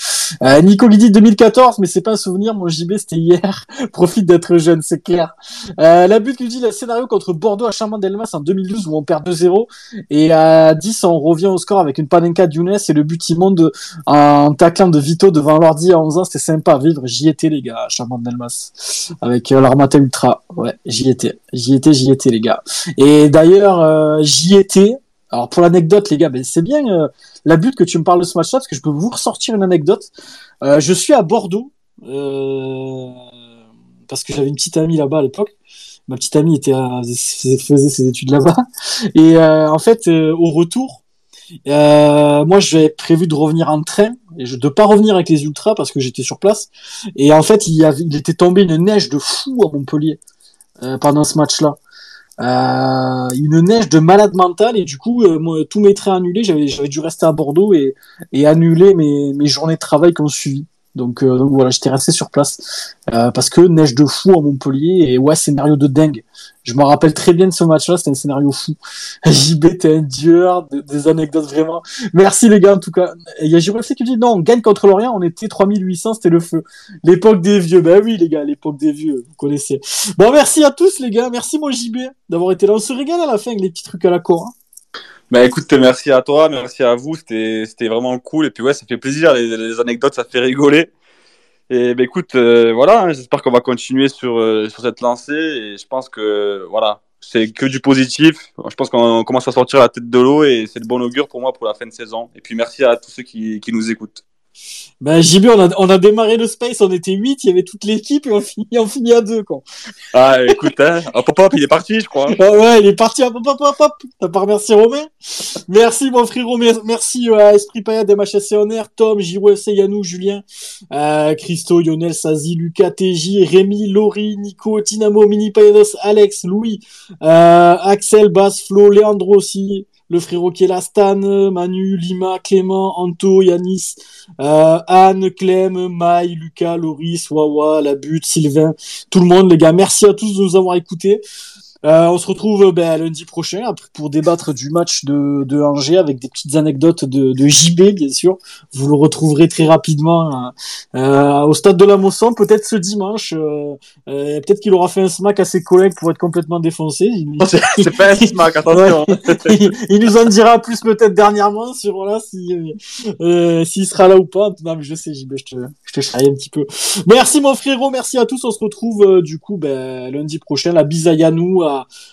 Euh, Nico qui dit 2014, mais c'est pas un souvenir. Mon JB, c'était hier. (laughs) Profite d'être jeune, c'est clair. Euh, la but qui dit le scénario contre Bordeaux à Charmant-Delmas en 2012 où on perd 2-0. Et à 10, on revient au score avec une panenka de et le but immonde en taclant de Vito devant l'ordi à 11 ans. C'était sympa à vivre. J'y étais, les gars, à Avec euh, l'Armata Ultra. Ouais, j'y étais. J'y étais, j'y étais, les gars. Et d'ailleurs, euh, j'y étais. Alors, pour l'anecdote, les gars, ben, c'est bien euh, la but que tu me parles de ce match-là, parce que je peux vous ressortir une anecdote. Je suis à Bordeaux, parce que j'avais une petite amie là-bas à l'époque. Ma petite amie était faisait ses études là-bas. Et en fait, au retour, euh, moi, j'avais prévu de revenir en train et je, de pas revenir avec les ultras parce que j'étais sur place. Et en fait, il, y avait, il était tombé une neige de fou à Montpellier pendant ce match-là. Euh, une neige de malade mental et du coup moi, tous mes trains annulés j'avais dû rester à Bordeaux et, annuler mes, journées de travail qu'on suivi donc, euh, donc voilà, j'étais resté sur place euh, parce que neige de fou à Montpellier et ouais, scénario de dingue. Je me rappelle très bien de ce match-là, c'était un scénario fou. (laughs) JB, t'es un dieu, des anecdotes vraiment. Merci les gars en tout cas. Il y a JB qui dit non, on gagne contre l'Orient, on était 3800, c'était le feu. L'époque des vieux, ben oui les gars, l'époque des vieux, vous connaissez. Bon, merci à tous les gars, merci mon JB d'avoir été là. On se régale à la fin avec les petits trucs à la cour. Hein. Bah écoute, merci à toi, merci à vous, c'était vraiment cool et puis ouais, ça fait plaisir les, anecdotes, ça fait rigoler. Et bah écoute, euh, voilà, hein, j'espère qu'on va continuer sur euh, sur cette lancée et je pense que voilà, c'est que du positif. Je pense qu'on commence à sortir la tête de l'eau et c'est le bon augure pour moi pour la fin de saison. Et puis merci à tous ceux qui qui nous écoutent. Ben, JB, on a, on a démarré le Space, on était 8, il y avait toute l'équipe et on finit, on finit à 2, quoi. Ah, écoute, hein, hop, hop, hop, il est parti, je crois. (laughs) Ah ouais, il est parti, hop, hop, hop, hop. T'as pas remercié Romain? Merci, mon frérot, merci euh, à Esprit Payade, MHSC en air, Tom, JWFC, Yanou, Julien, euh, Christo, Lionel, Sazi, Lucas, TJ, Rémi, Laurie, Nico, Tinamo, Mini Payados, Alex, Louis, euh, Axel, Bass, Flo, Leandro aussi, le frérot qui est là, Stan, Manu, Lima, Clément, Anto, Yanis, euh, Anne, Clem, Maï, Lucas, Loris, Wawa, La Butte, Sylvain, tout le monde, les gars. Merci à tous de nous avoir écoutés. Euh, on se retrouve ben, lundi prochain pour débattre du match de, de Angers avec des petites anecdotes de, de JB, bien sûr. Vous le retrouverez très rapidement euh, au stade de la Mosson, peut-être ce dimanche. Euh, euh, peut-être qu'il aura fait un smack à ses collègues pour être complètement défoncé. (laughs) C'est pas un smack, attention. il, nous en dira plus peut-être dernièrement sur voilà si euh, s'il sera là ou pas. Non mais je sais JB, je te, je te charrie un petit peu. Merci mon frérot, merci à tous. On se retrouve du coup ben, lundi prochain. La bise à Yanou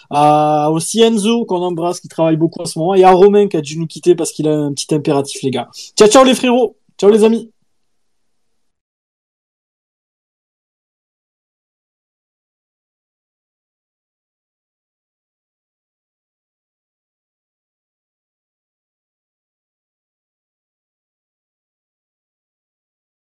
à, aussi Enzo qu'on embrasse, qui travaille beaucoup en ce moment, et à Romain qui a dû nous quitter parce qu'il a un petit impératif, les gars. Ciao, ciao les frérots. Ciao les amis.